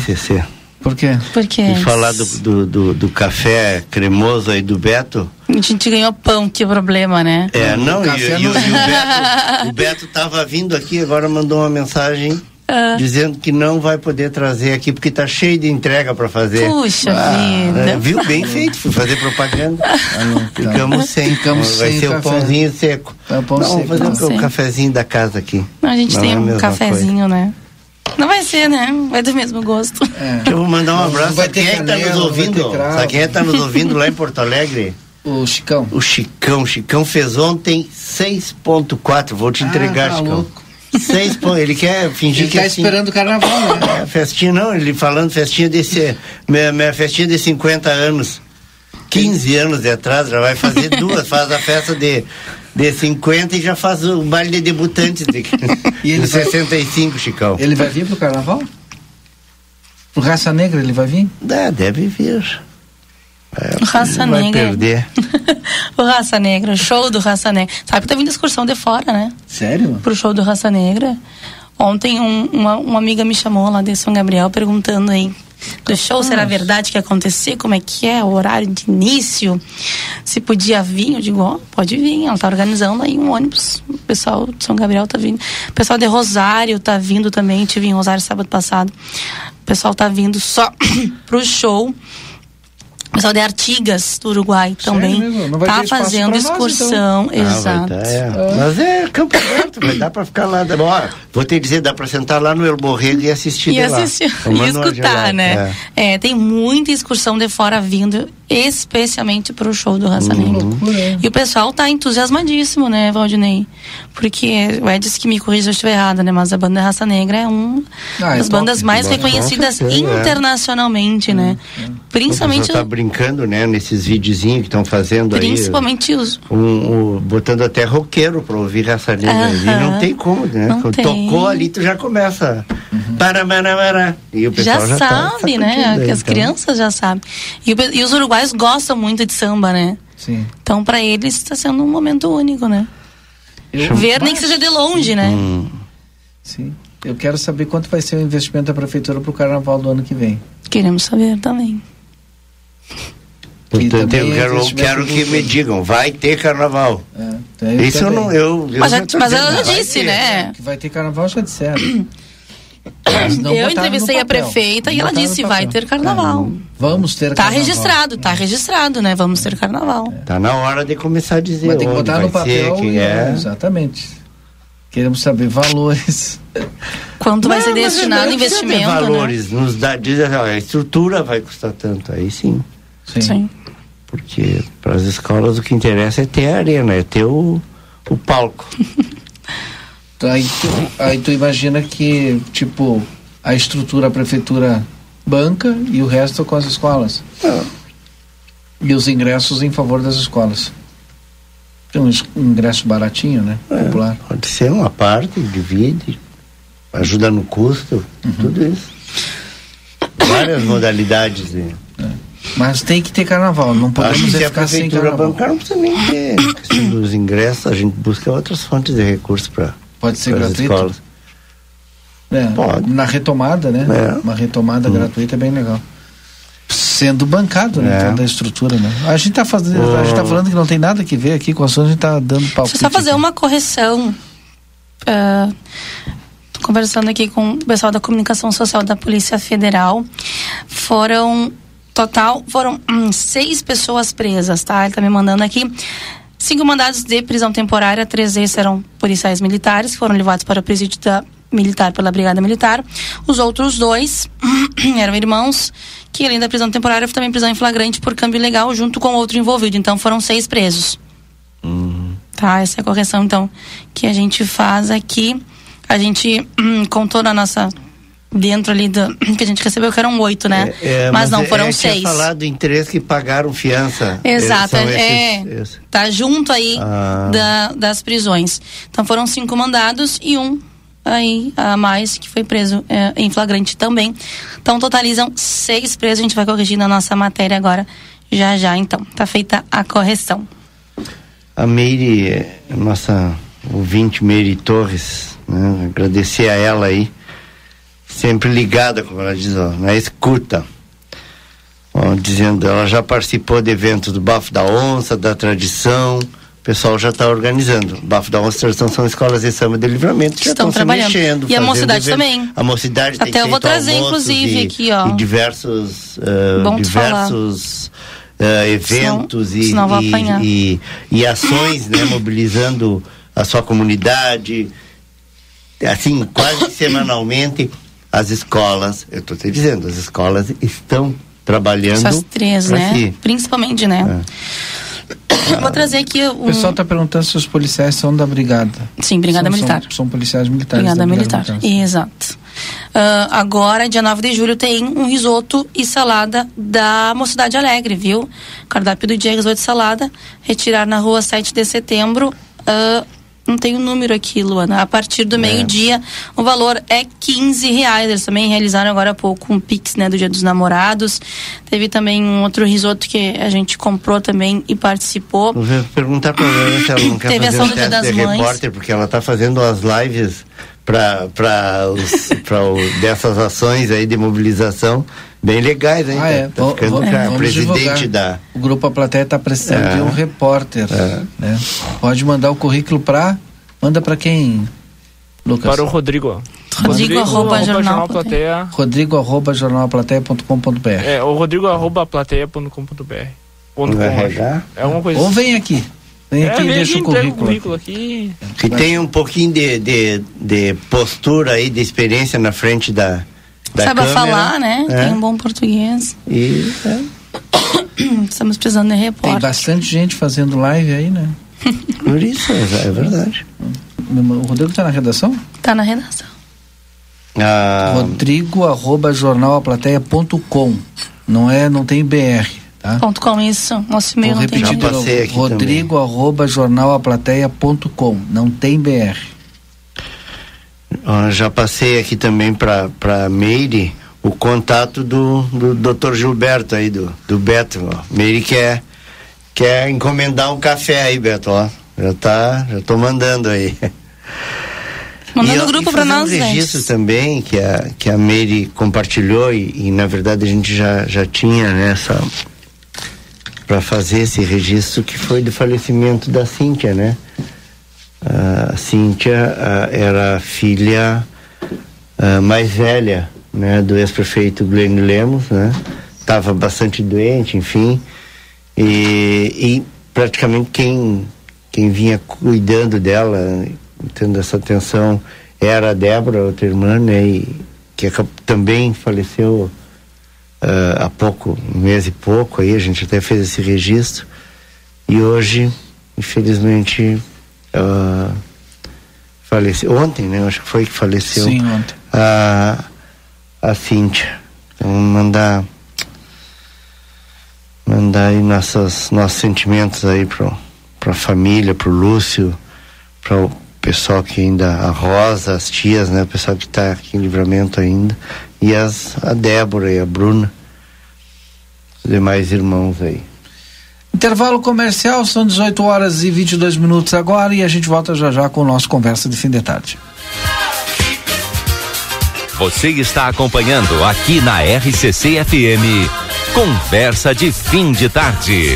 Por quê? Porque E falar do, do, do, do café cremoso aí do Beto. a gente ganhou pão, que é o problema, né? É, O não, e, café e- não- e o Beto, o Beto tava vindo aqui, agora mandou uma mensagem Ah. dizendo que não vai poder trazer aqui porque tá cheio de entrega para fazer. Puxa É, vida. viu? Bem feito, fui fazer propaganda. Ficamos sem. Ficamos vai sem ser o café. pãozinho seco. É o pão não, seco, vamos fazer o seco. cafezinho da casa aqui. Não, a gente Não tem é a um cafezinho, né? Não vai ser, né? Vai do mesmo gosto. É. Eu vou mandar um abraço. vai ter quem é que tá canela, nos ouvindo? Sabe quem é que tá nos ouvindo lá em Porto Alegre? O Chicão. O Chicão. Chicão fez ontem 6.4. Vou te entregar, Ah, tá Chicão. louco. 6 ponto- Ele quer fingir Ele que tá é assim. esperando o carnaval, né? É, festinha não, ele falando festinha desse. Minha, minha festinha de 50 anos. 15 anos de atrás, já vai fazer duas, faz a festa de, de 50 e já faz o baile de debutantes de, E ele de vai- 65, Chicão. Ele vai vir pro carnaval? Pro Raça Negra ele vai vir? É, deve vir. É, Raça vai Negra. perder. o Raça Negra, show do Raça Negra. Sabe que tá vindo excursão de fora, né? Sério? Pro show do Raça Negra. Ontem um- uma, uma amiga me chamou lá de São Gabriel perguntando aí do show, será verdade que ia acontecer? Como é que é? O horário de início? Se podia vir? Eu digo, ó, pode vir. Ela tá organizando aí um ônibus. O pessoal de São Gabriel tá vindo. O pessoal de Rosário tá vindo também. Tive em Rosário sábado passado. O pessoal tá vindo só pro show. O pessoal de Artigas, do Uruguai, também tá espaço fazendo pra nós, então? excursão. Ah, Exato. dar, é. Mas é campo aberto, vai dar pra ficar lá. Ó, vou te dizer, dá pra sentar lá no El Borrego e assistir E de lá. assistir, e escutar, gelada, né? é. É. tem muita excursão de fora vindo, especialmente pro show do Uhum. Raça Negra. É. E o pessoal tá entusiasmadíssimo, né, Valdinei? Porque o Edson que me corrija se eu estiver errada, né? Mas a banda Raça Negra é uma Ah, é das top. bandas mais reconhecidas é. internacionalmente, né? Principalmente, O pessoal tá brincando, né, nesses videozinhos que estão fazendo principalmente os. aí. Um, um, botando até roqueiro pra ouvir raça negra. E não tem como, né? Não Quando tem. Tocou ali, tu já começa. Para, para, para. E o Já, pessoal já, tá sabe, né? sacudindo aí, As então. crianças já sabem. E, o e os uruguaios gostam muito de samba, né? Sim. Então, para eles, está sendo um momento único, né? Eu, Ver nem que seja de longe, né? Hum. sim. Eu quero saber quanto vai ser o investimento da prefeitura pro carnaval do ano que vem. Queremos saber também. Portanto, eu é quero, quero que me digam, vai ter carnaval. É, então eu Isso eu também. não. Eu, eu Mas, mas ela já vai disse, ter. né? Que vai ter carnaval, já disseram. Não Eu entrevistei a prefeita e ela disse, vai ter carnaval. Vamos ter Tá carnaval. registrado, tá registrado, né? Vamos ter carnaval. Tá na hora de começar a dizer Mas tem que botar no papel. ser, quem e- é. Exatamente. Queremos saber valores. Quanto vai Não, ser destinado investimento, né? valores, nos dá, diz assim, ó, a estrutura vai custar tanto, aí sim. Sim. Sim. Porque para as escolas o que interessa é ter a arena, é ter o, o palco. Aí tu, aí tu imagina que, tipo, a estrutura a prefeitura banca e o resto com as escolas. E os ingressos em favor das escolas. Tem um es- ingresso baratinho, né? É. Popular. Pode ser uma parte, divide, ajuda no custo, Uhum. tudo isso. Várias modalidades. De... Mas tem que ter carnaval, não Acho podemos que se é a ficar sem carnaval. bancar não precisa nem ter dos ingressos, a gente busca outras fontes de recursos para Pode ser gratuito? escolas. É, Pode. Na retomada, né? É. Uma retomada gratuita é bem legal. Sendo bancado, né? É. Toda a estrutura, né? A gente tá fazendo, a gente tá falando que não tem nada que ver aqui com o assunto, a gente tá dando palpite. Deixa eu só fazer aqui. uma correção. Ah, tô conversando aqui com o pessoal da comunicação social da Polícia Federal. Foram, total, foram hum, seis pessoas presas, tá? Ele tá me mandando aqui. Cinco mandados de prisão temporária, três desses eram policiais militares, que foram levados para o presídio da militar pela Brigada Militar. Os outros dois eram irmãos, que além da prisão temporária, também prisão em flagrante por câmbio ilegal, junto com outro envolvido. Então foram seis presos. Tá, essa é a correção, então, que a gente faz aqui. A gente contou na nossa. Dentro ali do. Que a gente recebeu que eram oito, né? É, é, mas, não, é- foram é, seis. Tinha falado em três que pagaram fiança. Exato, Eles são é. esses- esses. Tá junto aí Ah. da- das prisões. Então foram cinco mandados e um aí a mais que foi preso é, em flagrante também. Então totalizam seis presos. A gente vai corrigir na nossa matéria agora, já já. Então, tá feita a correção. A Meire, nossa ouvinte Meire Torres, né? agradecer a ela aí, sempre ligada, como ela diz, na escuta. Ó, dizendo, ela já participou de eventos do Bafo da Onça, da Tradição, o pessoal já está organizando. Bafo da Demonstração são escolas de samba de livramento que já Estão trabalhando. mexendo. E a mocidade evento. também. A mocidade tem Até eu vou trazer, inclusive, e- aqui, ó. E diversos, falar. diversos ah, eventos Senão- e, senão e- e, e ações, né, mobilizando a sua comunidade. Assim, quase semanalmente, as escolas, eu estou te dizendo, as escolas estão trabalhando. Essas três, né? si. Principalmente, né? Vou trazer aqui O um. pessoal está perguntando se os policiais são da brigada. Sim, Brigada São- Militar. São, são policiais militares. Brigada da Militar. Exato. Ah, agora, dia 9 de julho, tem um risoto e salada da Mocidade Alegre, viu? Cardápio do dia, risoto e salada. Retirar na rua 7 de setembro. Ah, não tem o número aqui, Luana. A partir do meio-dia, o valor é 15 reais. Eles também realizaram agora há pouco um Pix, né, do Dia dos Namorados. Teve também um outro risoto que a gente comprou também e participou. Eu vou perguntar pra ela se ela não quer Teve fazer um teste das de Mães. repórter, porque ela tá fazendo as lives o, dessas ações aí de mobilização bem legais, hein? Ah, é. Tá, tá ficando cara, vamos presidente divulgar. da. O Grupo A Plateia está precisando É. de um repórter. É. Né? Pode mandar o currículo para. Manda para quem, Lucas? Para o Rodrigo. Rodrigo, arroba, jornal, plateia. plateia. Rodrigo arroba jornalplateia.com.br. É, o Rodrigo arroba plateia.com.br. É uma coisa Ou vem aqui. Vem É, aqui e vem deixa o currículo. currículo aqui. Que tem um pouquinho de, de, de postura aí, de experiência na frente da. Da Saiba câmera. falar, né? É. Tem um bom português. E, é, Estamos precisando de Tem repórter. bastante gente fazendo live aí, né? por isso, é, é verdade. O Rodrigo está na redação? Tá na redação. Ah, Rodrigo arroba jornalaplateia.com. Não é, não tem BR, tá? Ponto com isso. Nosso e-mail não tem aqui Rodrigo arroba jornalaplateia.com. Não tem BR. Ó, já passei aqui também para para Meire o contato do, do Dr. Gilberto aí, do, do Beto. Ó. Meire quer, quer encomendar um café aí, Beto, ó. Já tá, já tô mandando aí. Manda no ó, grupo fazer nós, um registro gente. também que a, que a Meire compartilhou e, e, na verdade a gente já, já tinha nessa para fazer esse registro que foi do falecimento da Cíntia, né? A Cíntia ah, era a filha ah, mais velha, né, do ex-prefeito Glenn Lemos, né? Tava bastante doente, enfim, e, e praticamente quem quem vinha cuidando dela, tendo essa atenção, era a Débora, outra irmã, né, e, que também faleceu ah, há pouco, um mês e pouco, aí a gente até fez esse registro, e hoje, infelizmente, faleceu, ontem, né, acho que foi que faleceu Sim, ontem. a, a Cíntia. Então, mandar mandar aí nossas, nossos sentimentos aí pro, pra família, pro Lúcio, para o pessoal que ainda, a Rosa, as tias, né, o pessoal que está aqui em livramento ainda, e as, a Débora e a Bruna, os demais irmãos aí. Intervalo comercial, são 18 horas e 22 minutos agora e a gente volta já já com o nosso Conversa de Fim de Tarde. Você está acompanhando aqui na RCC FM. Conversa de fim de tarde.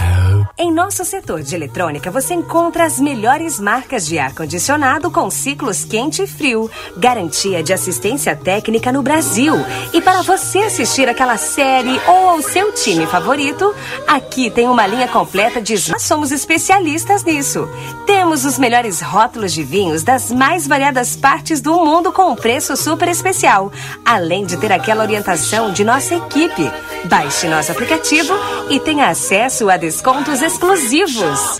Em nosso setor de eletrônica, você encontra as melhores marcas de ar-condicionado com ciclos quente e frio, garantia de assistência técnica no Brasil. E para você assistir aquela série ou ao seu time favorito, aqui tem uma linha completa de. Nós somos especialistas nisso. Temos os melhores rótulos de vinhos das mais variadas partes do mundo com um preço super especial, além de ter aquela orientação de nossa equipe. Baixe nosso aplicativo e tenha acesso a descontos exclusivos.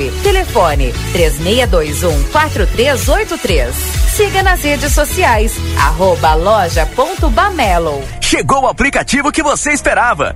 Telefone 3621 4383. Siga nas redes sociais, arroba. Chegou o aplicativo que você esperava.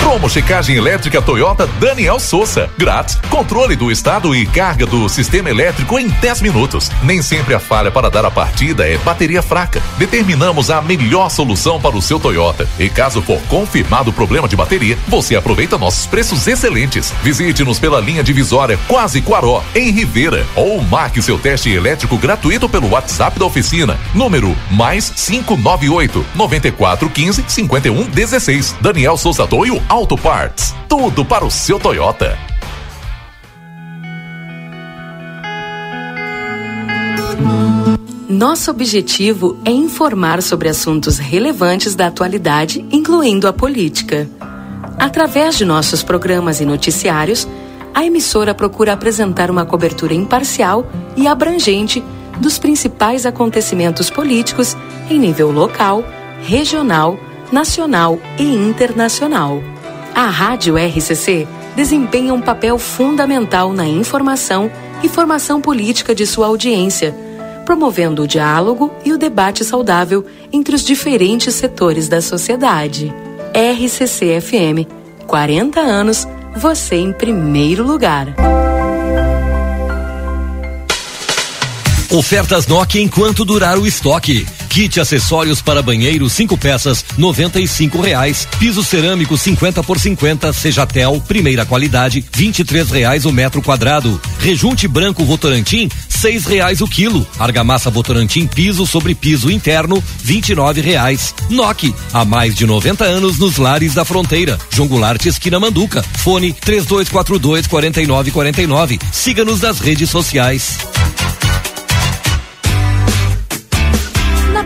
Promo checagem elétrica Toyota Daniel Souza. Grátis. Controle do estado e carga do sistema elétrico em 10 minutos. Nem sempre a falha para dar a partida é bateria fraca. Determinamos a melhor solução para o seu Toyota. E caso for confirmado o problema de bateria, você aproveita nossos preços excelentes. Visite-nos pela linha divisória Quase Quaró, em Rivera. Ou marque seu teste elétrico gratuito pelo WhatsApp da oficina. Número mais 598 9415 5116. Daniel Souza Toio Auto Parts. Tudo para o seu Toyota. Nosso objetivo é informar sobre assuntos relevantes da atualidade, incluindo a política. Através de nossos programas e noticiários, a emissora procura apresentar uma cobertura imparcial e abrangente dos principais acontecimentos políticos em nível local, regional, nacional e internacional. A Rádio RCC desempenha um papel fundamental na informação e formação política de sua audiência, promovendo o diálogo e o debate saudável entre os diferentes setores da sociedade. RCC FM, 40 anos, você em primeiro lugar. Ofertas Nokia enquanto durar o estoque. Kit acessórios para banheiro, cinco peças, noventa e cinco reais. Piso cerâmico 50 por 50, Sejatel, primeira qualidade, vinte e três reais o metro quadrado. Rejunte branco Votorantim, seis reais o quilo. Argamassa Votorantim piso sobre piso interno, vinte e nove reais. Nokia, há mais de 90 anos nos lares da fronteira. João esquina Manduca. Fone três dois quatro dois quarenta e nove quarenta e nove. Siga-nos nas redes sociais.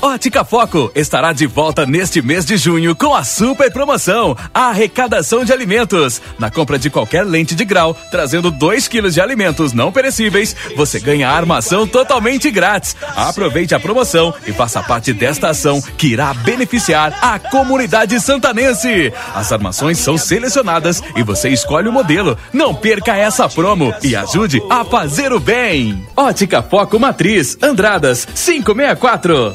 Ótica Foco estará de volta neste mês de junho com a super promoção, a arrecadação de alimentos. Na compra de qualquer lente de grau, trazendo 2 quilos de alimentos não perecíveis, você ganha armação totalmente grátis. Aproveite a promoção e faça parte desta ação que irá beneficiar a comunidade santanense. As armações são selecionadas e você escolhe o modelo. Não perca essa promo e ajude a fazer o bem. Ótica Foco Matriz, Andradas, 564.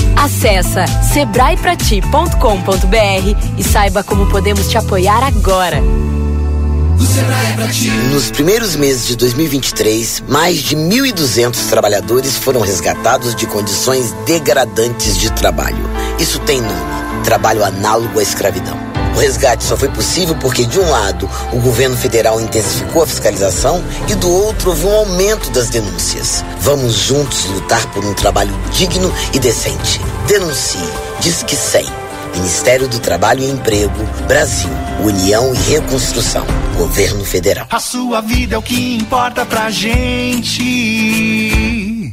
Acesse sebraeprati.com.br e saiba como podemos te apoiar agora. Nos primeiros meses de 2023, mais de 1.200 trabalhadores foram resgatados de condições degradantes de trabalho. Isso tem nome: trabalho análogo à escravidão. O resgate só foi possível porque, de um lado, o governo federal intensificou a fiscalização e, do outro, houve um aumento das denúncias. Vamos juntos lutar por um trabalho digno e decente. Denuncie. Diz que 100. Ministério do Trabalho e Emprego, Brasil, União e Reconstrução, Governo Federal. A sua vida é o que importa pra gente.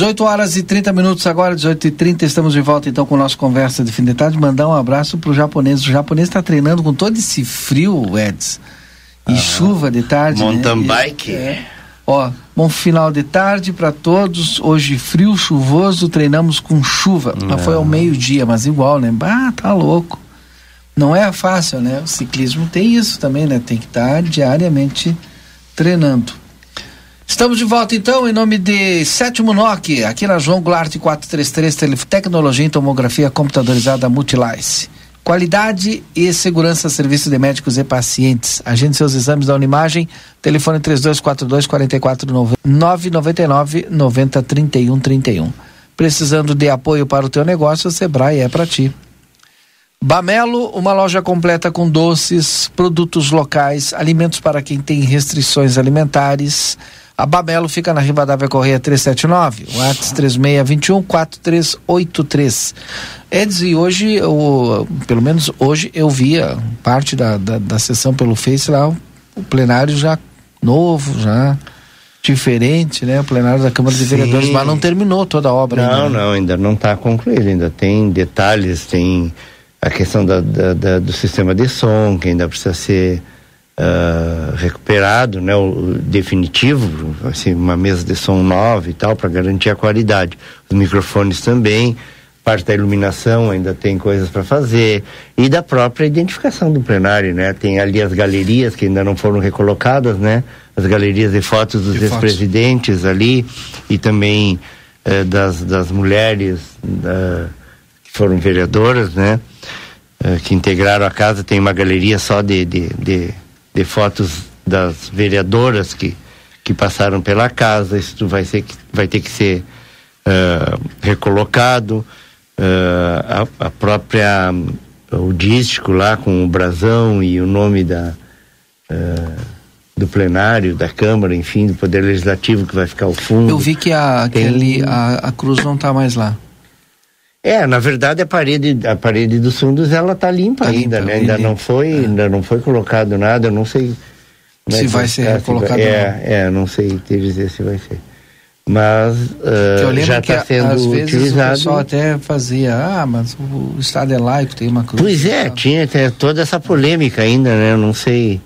Dezoito horas e 30 minutos agora, 18 e 30 estamos de volta então com o nosso conversa de fim de tarde. Mandar um abraço pro japonês. O japonês está treinando com todo esse frio, Eds. E chuva de tarde. Mountain né? Bike. é. Ó, bom final de tarde para todos. Hoje frio, chuvoso, treinamos com chuva. Mas foi ao meio-dia, mas igual, né? Ah, tá louco. Não é fácil, né? O ciclismo tem isso também, né? Tem que estar diariamente treinando. Estamos de volta então em nome de Sétimo NOC, aqui na João Goulart 433, tele- tecnologia em tomografia computadorizada Multilice. Qualidade e segurança serviço de médicos e pacientes. Agende seus exames da Unimagem, telefone 3242 44 999 90 31 31. Precisando de apoio para o teu negócio, o Sebrae é para ti. Bamelo, uma loja completa com doces, produtos locais, alimentos para quem tem restrições alimentares. A Bamelo fica na Rivadavia Correia 379, o ATS 3621 4383. Eds, e hoje, eu, pelo menos hoje, eu via parte da, da, da sessão pelo Face lá, o plenário já novo, já diferente, né? O plenário da Câmara de Sim. Vereadores, mas não terminou toda a obra Não, ainda. né? não, ainda não está concluído, ainda tem detalhes, tem a questão da, da- da- do sistema de som, que ainda precisa ser ah, recuperado, né, o, o definitivo, assim, uma mesa de som nova e tal, para garantir a qualidade. Os microfones também, parte da iluminação ainda tem coisas para fazer, e da própria identificação do plenário, né, tem ali as galerias que ainda não foram recolocadas, né, as galerias de fotos dos ex-presidentes ali, e também eh, das, das mulheres da- que foram vereadoras, né? eh, que integraram a casa, tem uma galeria só de, de, de, de fotos das vereadoras que, que passaram pela casa, isso vai, ser, vai ter que ser eh, recolocado. Eh, a, a própria, o dístico lá com o brasão e o nome da, eh, do plenário, da Câmara, enfim, do Poder Legislativo que vai ficar ao fundo. Eu vi que a, Tem- aquele, a, a cruz não está mais lá. É, na verdade a parede, a parede dos fundos ela tá limpa Tá ainda, limpa, né? Ainda não foi, ainda não foi colocado nada, eu não sei como Se que vai ser vai- ou É, é, não sei te dizer se vai ser. Mas lembro já está sendo às vezes utilizado. o pessoal até fazia, ah, mas o Estado é laico, tem uma cruz. Pois é, tinha até toda essa polêmica ainda, né? Eu não sei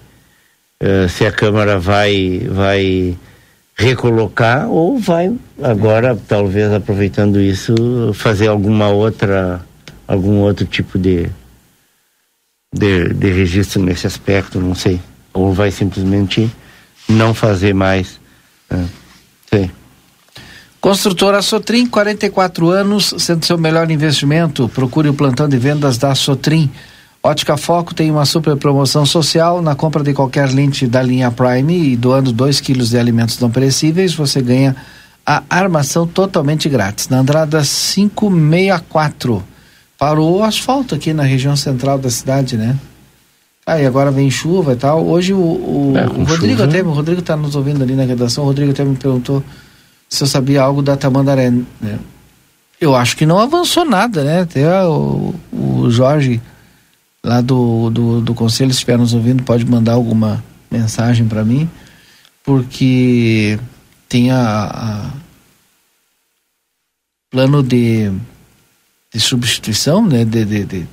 eh, se a Câmara vai, vai recolocar ou vai agora, talvez aproveitando isso, fazer alguma outra, algum outro tipo de, de, de registro nesse aspecto, não sei. Ou vai simplesmente não fazer mais. né? Sei. Construtora Sotrim, 44 anos, sendo seu melhor investimento. Procure o plantão de vendas da Sotrim. Ótica Foco tem uma super promoção social na compra de qualquer lente da linha Prime e doando 2 quilos de alimentos não perecíveis, você ganha a armação totalmente grátis. Na Andrada 564. Parou o asfalto aqui na região central da cidade, né? Ah, e agora vem chuva e tal. Hoje o, o, É, o Rodrigo chuva. até, o Rodrigo tá nos ouvindo ali na redação, o Rodrigo até me perguntou se eu sabia algo da Tamandaré, né? Eu acho que não avançou nada, né? Até o, o Jorge lá do, do, do conselho, se estiver nos ouvindo, pode mandar alguma mensagem para mim, porque tem a, a plano de, de substituição, né? De, de, de-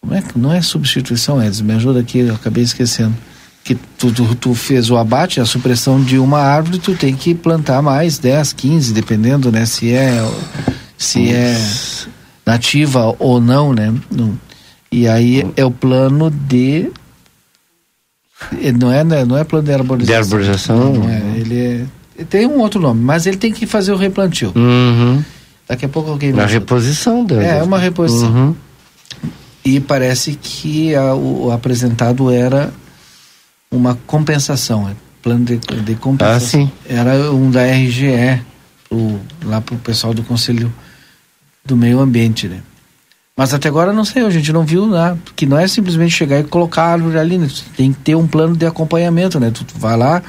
como é que não é substituição, Edson? Me ajuda aqui, eu acabei esquecendo. Que tu, tu, tu fez o abate, a supressão de uma árvore, tu tem que plantar mais 10, 15, dependendo, né? Se é se é nativa ou não, né? Não. E aí é o plano de não é né? não é plano de arborização. De arborização? Não é, ele é tem um outro nome, mas ele tem que fazer o replantio. Uhum. Daqui a pouco alguém Na reposição dela. É, uma reposição. Uhum. E parece que a- o, apresentado era uma compensação, é, plano de, de compensação. Ah, sim. Era um da RGE, pro, lá para o pessoal do Conselho do Meio Ambiente, né? Mas até agora não sei, a gente não viu nada, que não é simplesmente chegar e colocar a árvore ali, né? Tem que ter um plano de acompanhamento, né? Tu, tu vai lá,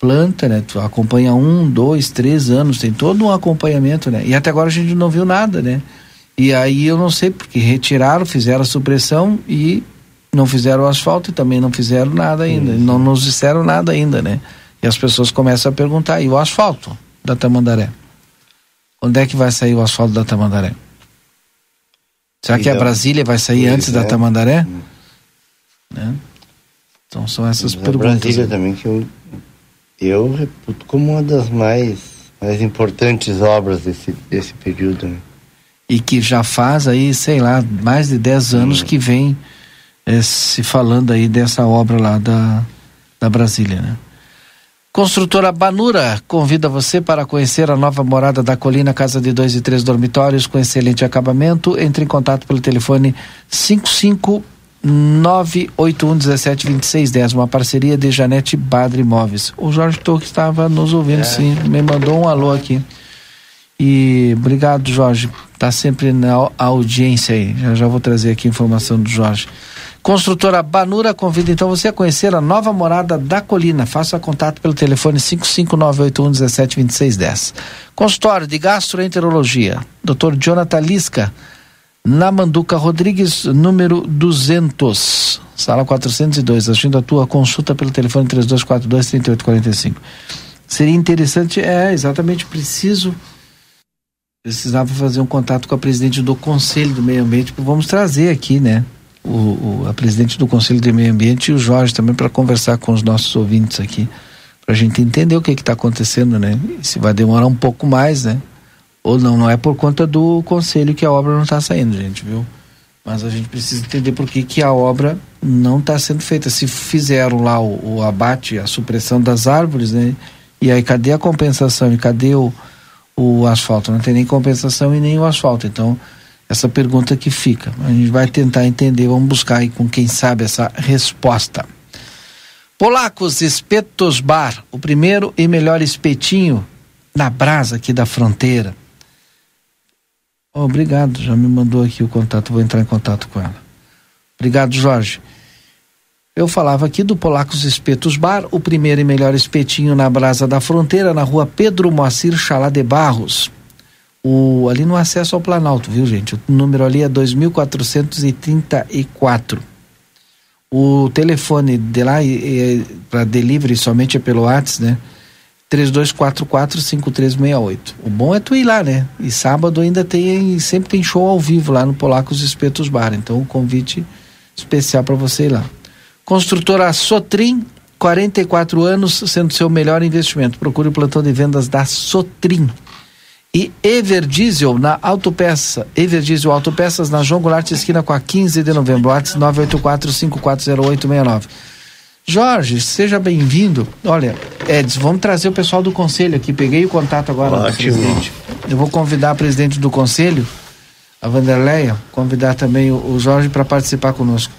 planta, né? Tu acompanha um, dois, três anos, tem todo um acompanhamento, né? E até agora a gente não viu nada, né? E aí eu não sei, porque retiraram, fizeram a supressão e não fizeram o asfalto e também não fizeram nada ainda. Não nos disseram nada ainda, né? E as pessoas começam a perguntar, e o asfalto da Tamandaré? Onde é que vai sair o asfalto da Tamandaré? Será que a Então, Brasília vai sair antes da é. Tamandaré? Né? Então são essas A perguntas. Brasília aí. também que eu, eu reputo como uma das mais, mais importantes obras desse, desse período. Né? E que já faz aí, sei lá, mais de 10 anos que vem eh, se falando aí dessa obra lá da, da Brasília, né? Construtora Banura convida você para conhecer a nova morada da Colina, casa de dois e três dormitórios com excelente acabamento. Entre em contato pelo telefone 55981172610, uma parceria de Janete Badre Imóveis. O Jorge Torres estava nos ouvindo, sim, me mandou um alô aqui. E obrigado, Jorge. Tá sempre na au- audiência aí. Já já vou trazer aqui a informação do Jorge. Construtora Banura convida então você a conhecer a nova morada da Colina. Faça contato pelo telefone 55981172610. Consultório de Gastroenterologia. Dr. Jonathan Lisca, na Manduca Rodrigues, número 200, sala 402. Agindo a tua consulta pelo telefone 3242-3845. Seria interessante, é exatamente preciso precisava fazer um contato com a presidente do Conselho do Meio Ambiente, vamos trazer aqui, né? O, o- a presidente do Conselho do Meio Ambiente e o Jorge também para conversar com os nossos ouvintes aqui, para a gente entender o que está acontecendo, né? Se vai demorar um pouco mais, né? Ou não, não é por conta do Conselho que a obra não está saindo, gente, viu? Mas a gente precisa entender por que, que a obra não está sendo feita. Se fizeram lá o, o abate, a supressão das árvores, né? E aí cadê a compensação? E cadê o, o asfalto? Não tem nem compensação e nem o asfalto. Então, essa pergunta que fica. A gente vai tentar entender, vamos buscar aí com quem sabe essa resposta. Polacos Espetos Bar, o primeiro e melhor espetinho na brasa aqui da fronteira. Oh, obrigado, já me mandou aqui o contato, vou entrar em contato com ela. Obrigado, Jorge. Eu falava aqui do Polacos Espetos Bar, o primeiro e melhor espetinho na Brasa da Fronteira, na rua Pedro Moacir Chalá de Barros. O, ali no acesso ao Planalto, viu, gente? O número ali é 2434. O telefone de lá para delivery somente é pelo WhatsApp, né? 3244-5368. O bom é tu ir lá, né? E sábado ainda tem, sempre tem show ao vivo lá no Polacos Espetos Bar. Então, um convite especial para você ir lá. Construtora Sotrim, 44 anos, sendo seu melhor investimento. Procure o plantão de vendas da Sotrim. E Everdiesel na Autopeça. Everdiesel Autopeças na João Goulart, esquina com a 15 de novembro. WhatsApp 984-540869. Jorge, seja bem-vindo. Olha, Edson, vamos trazer o pessoal do conselho aqui. Peguei o contato agora do Ótimo. presidente. Eu vou convidar a presidente do conselho, a Vanderleia, convidar também o Jorge para participar conosco.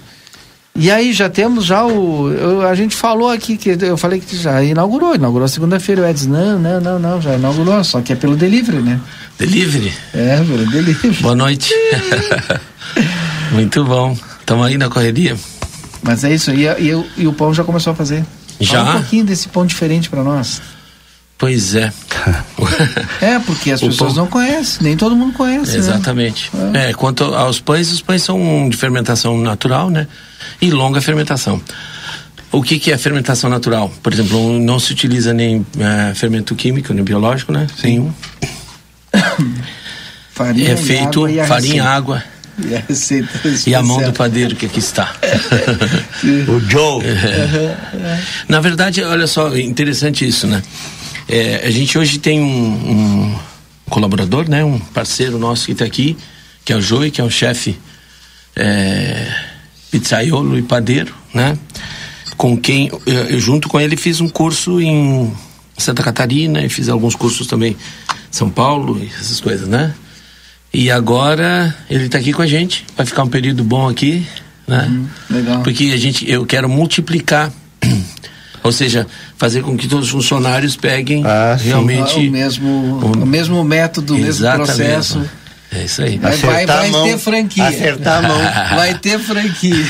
E aí já temos já o. eu- a gente falou aqui que eu falei que já inaugurou, inaugurou segunda-feira. O Edson, não, não, não, não, já inaugurou, só que é pelo delivery, né? Delivery? É, pelo delivery. Boa noite. Muito bom. Estamos aí na correria. Mas é isso, e, e, o- e o pão já começou a fazer. Já? Fala um pouquinho desse pão diferente para nós. Pois é. É, porque as O pessoas pão- não conhecem, nem todo mundo conhece. né? Exatamente. É, quanto aos pães, os pães são de fermentação natural, né? E longa fermentação. O que, que é fermentação natural? Por exemplo, não se utiliza nem eh, fermento químico, nem biológico, né? Nenhum. Farinha é feito água e a farinha, receita. água E a receita e a mão do padeiro que aqui está. o Joe. Na verdade, olha só, interessante isso, né? É, a gente hoje tem um, um colaborador, né? Um parceiro nosso que está aqui, que é o Joey, que é um chefe é, pizzaiolo e padeiro, né? Com quem, eu, junto com ele fiz um curso em Santa Catarina e fiz alguns cursos também em São Paulo e essas coisas, né? E agora ele está aqui com a gente, vai ficar um período bom aqui, né? legal. Porque a gente, eu quero multiplicar, ou seja, fazer com que todos os funcionários peguem realmente Ah, o mesmo, o mesmo método, o mesmo processo. É isso aí. Vai, vai, vai ter franquia. Acertar a mão. Vai ter franquia.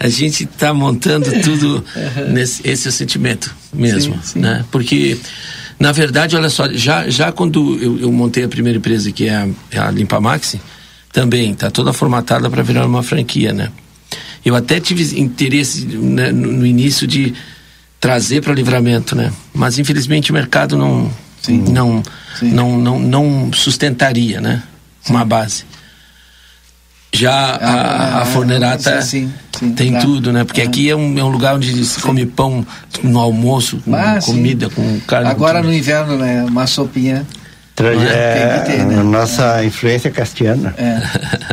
a gente está montando tudo nesse esse é o sentimento mesmo, né? Porque na verdade, olha só, já já quando eu, eu montei a primeira empresa que é a, é a Limpa Maxi, também está toda formatada para virar uma franquia, né? Eu até tive interesse né, no, no início de trazer para livramento, né? Mas infelizmente o mercado não não, não não não sustentaria, né? Uma base. Já a, a Fornerata Ah, sim, sim, tem tá. tudo, né? Porque aqui é um, é um lugar onde se come pão no almoço, com Ah, sim. comida, com carne. Agora no inverno, né? Uma sopinha. Tra- Não é, Tem que ter, né? a nossa influência castelhana. É.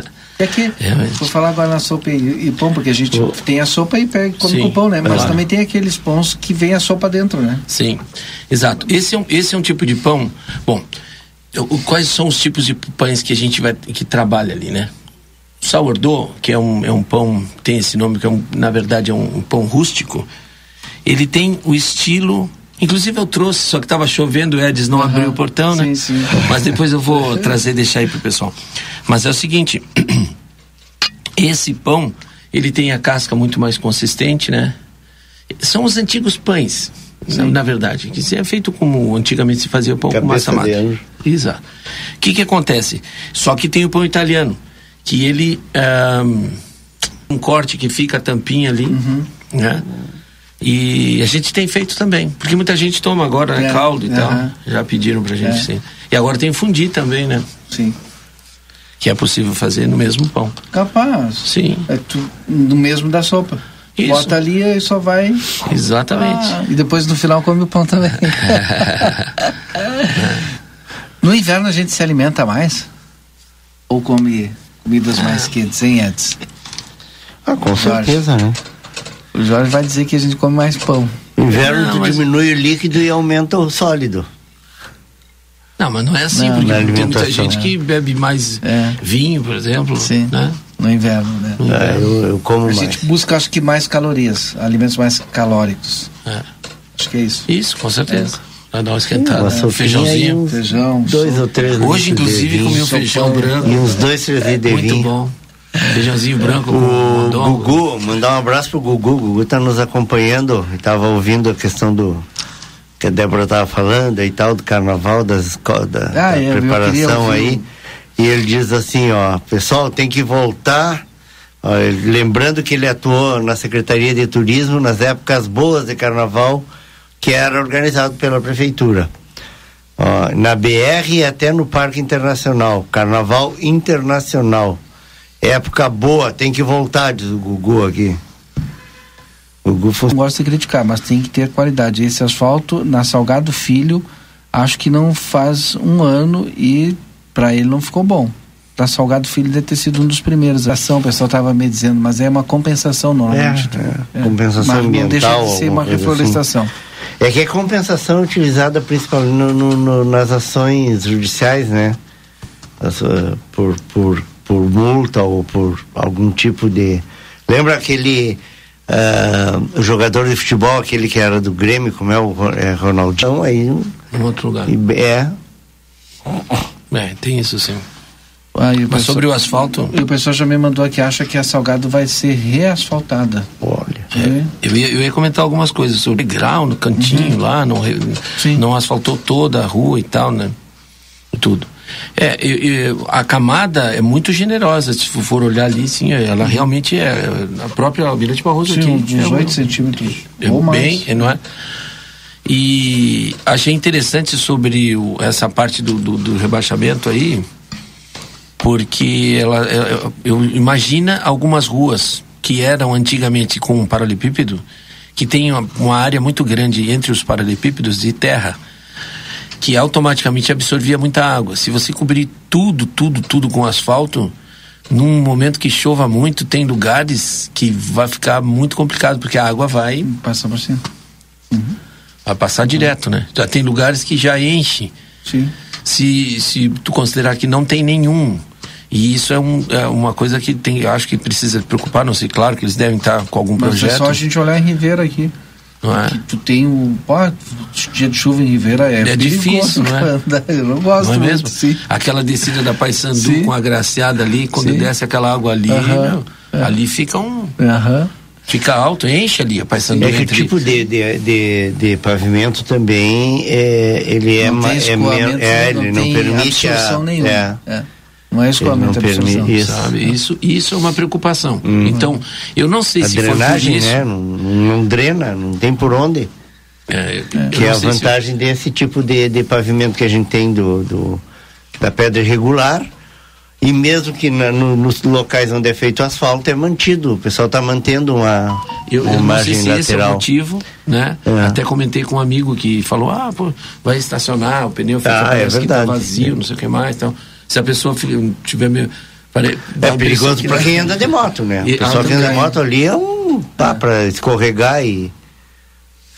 E aqui, vou falar agora na sopa e, e pão, porque a gente tem a sopa e pega, come Sim, com pão, né? Mas claro. também tem aqueles pães que vem a sopa dentro, né? Sim, exato. Esse é um, esse é um tipo de pão. Bom, o- quais são os tipos de pães que a gente vai que trabalha ali, né? O sourdough, que é um, é um pão, tem esse nome, que é um, na verdade é um, um pão rústico, ele tem o estilo. Inclusive eu trouxe, só que estava chovendo, o Edis não abriu o portão, né? Mas depois eu vou trazer, deixar aí pro pessoal. Mas é o seguinte, esse pão, ele tem a casca muito mais consistente, né? São os antigos pães, na, na verdade. Que se é feito como antigamente se fazia pão com massa Cabeça de mate. anjo. Exato. O que que acontece? Só que tem o pão italiano, que ele ahn, um corte que fica a tampinha ali, né? E a gente tem feito também, porque muita gente toma agora, né? É, Caldo e tal. Já pediram pra gente, É. sim. E agora tem fundi também, né? Sim. Que é possível fazer no mesmo pão. Capaz. Sim. É tu, no mesmo da sopa. Isso. Bota ali e só vai. Exatamente. Ah, e depois no final come o pão também. no inverno a gente se alimenta mais? Ou come comidas mais quentes, hein, Edson? Ah, com certeza, né? O Jorge vai dizer que a gente come mais pão. Inverno Não, tu mas- diminui o líquido e aumenta o sólido. Não, mas não é assim, Não, porque tem muita gente que bebe mais É. vinho, por exemplo. Sim. Né? No inverno, né? É, eu, eu como a mais. gente busca, acho que, mais calorias, alimentos mais calóricos. É. Acho que é isso. Isso, com certeza. Vai dar uma esquentada. Uma um sopinha e feijãozinho. Feijão. dois ou três Hoje, inclusive, comi um feijão branco. E uns dois, três litros de Muito vinho. bom. Feijãozinho branco com O. Gugu, mandar um abraço pro Gugu. O Gugu tá nos acompanhando. Estava ouvindo a questão do que a Débora tava falando e tal, do carnaval, das da, Ah, da queria preparação aí. E ele diz assim, ó, pessoal, tem que voltar. ó, lembrando que ele atuou na Secretaria de Turismo nas épocas boas de carnaval, que era organizado pela prefeitura. Ó, na BR e até no Parque Internacional, Carnaval Internacional. Época boa, tem que voltar, diz o Gugu aqui. O Gugu Não gosto de criticar, mas tem que ter qualidade. Esse asfalto na Salgado Filho, acho que não faz um ano e para ele não ficou bom. Da Salgado Filho deve ter sido um dos primeiros. A ação, o pessoal estava me dizendo, mas é uma compensação normalmente. É, é, compensação mas não deixa ambiental, de ser uma coisa reflorestação. É que é compensação utilizada principalmente no- no- no- nas ações judiciais, né? As, uh, por, por, por multa ou por algum tipo de. Lembra aquele uh, jogador de futebol, aquele que era do Grêmio, como é o é, Ronaldinho? Aí, Em outro lugar. e- é, É, tem isso sim. Ah, o Mas pessoal- sobre o asfalto. E o pessoal já me mandou aqui, acha que a Salgado vai ser reasfaltada. Olha. É. Eu ia, eu ia comentar algumas coisas sobre grau no cantinho lá, não, não asfaltou toda a rua e tal, né? E Tudo. É, eu- eu- a camada é muito generosa, se for olhar ali, sim, ela realmente é. A própria Almirante Barroso Sim, aqui. uns é 18 centímetros. é ou mais. bem, é, não é? E achei interessante sobre o- essa parte do, do, do rebaixamento aí, porque ela, é- eu imagina algumas ruas que eram antigamente com um paralelepípedo, que tem uma, uma área muito grande entre os paralelepípedos de terra, que automaticamente absorvia muita água. Se você cobrir tudo, tudo, tudo com asfalto, num momento que chova muito, tem lugares que vai ficar muito complicado, porque a água vai. Passar por cima. Vai passar direto, né? Já tem lugares que já enche. Sim. Se, se tu considerar que não tem nenhum. E isso é, um, é uma coisa que tem, acho que precisa preocupar, não sei, claro que eles devem estar com algum Mas projeto. é só a gente olhar em Ribeira aqui. Não é? Que tu tem o. Pô, dia de chuva em Ribeira é. É difícil, não é? Eu não gosto Não é muito, mesmo? sim. Aquela descida da Paysandu Sim. com a graciada ali, quando Sim. desce aquela água ali, Aham. meu, ali fica um. Aham. Fica alto, enche ali a Paysandu É que o entre- tipo de, de, de, de pavimento também é, ele é, Não é, escoamento, men- é, não ele não tem permite absorção a, nenhuma. É. É. Não é escoamento, é não absorção. permite isso. Sabe? Isso, isso é uma preocupação. Então, eu não sei a se drenagem, isso. né? Não, não drena, não tem por onde. É, eu que é a se- vantagem desse tipo de, de pavimento que a gente tem do, do- da pedra irregular. E mesmo que na- no- nos locais onde é feito asfalto é mantido. O pessoal está mantendo uma, Eu, uma eu não sei margem se esse é o lateral. motivo, né? É. Até comentei com um amigo que falou, ah, pô, vai estacionar, o pneu fica Ah, é parece que tá verdade. vazio, não sei o que mais. Então, se a pessoa tiver meio. dá É perigoso para quem anda de moto, né? E- o pessoal que anda de moto ali é um pá para escorregar e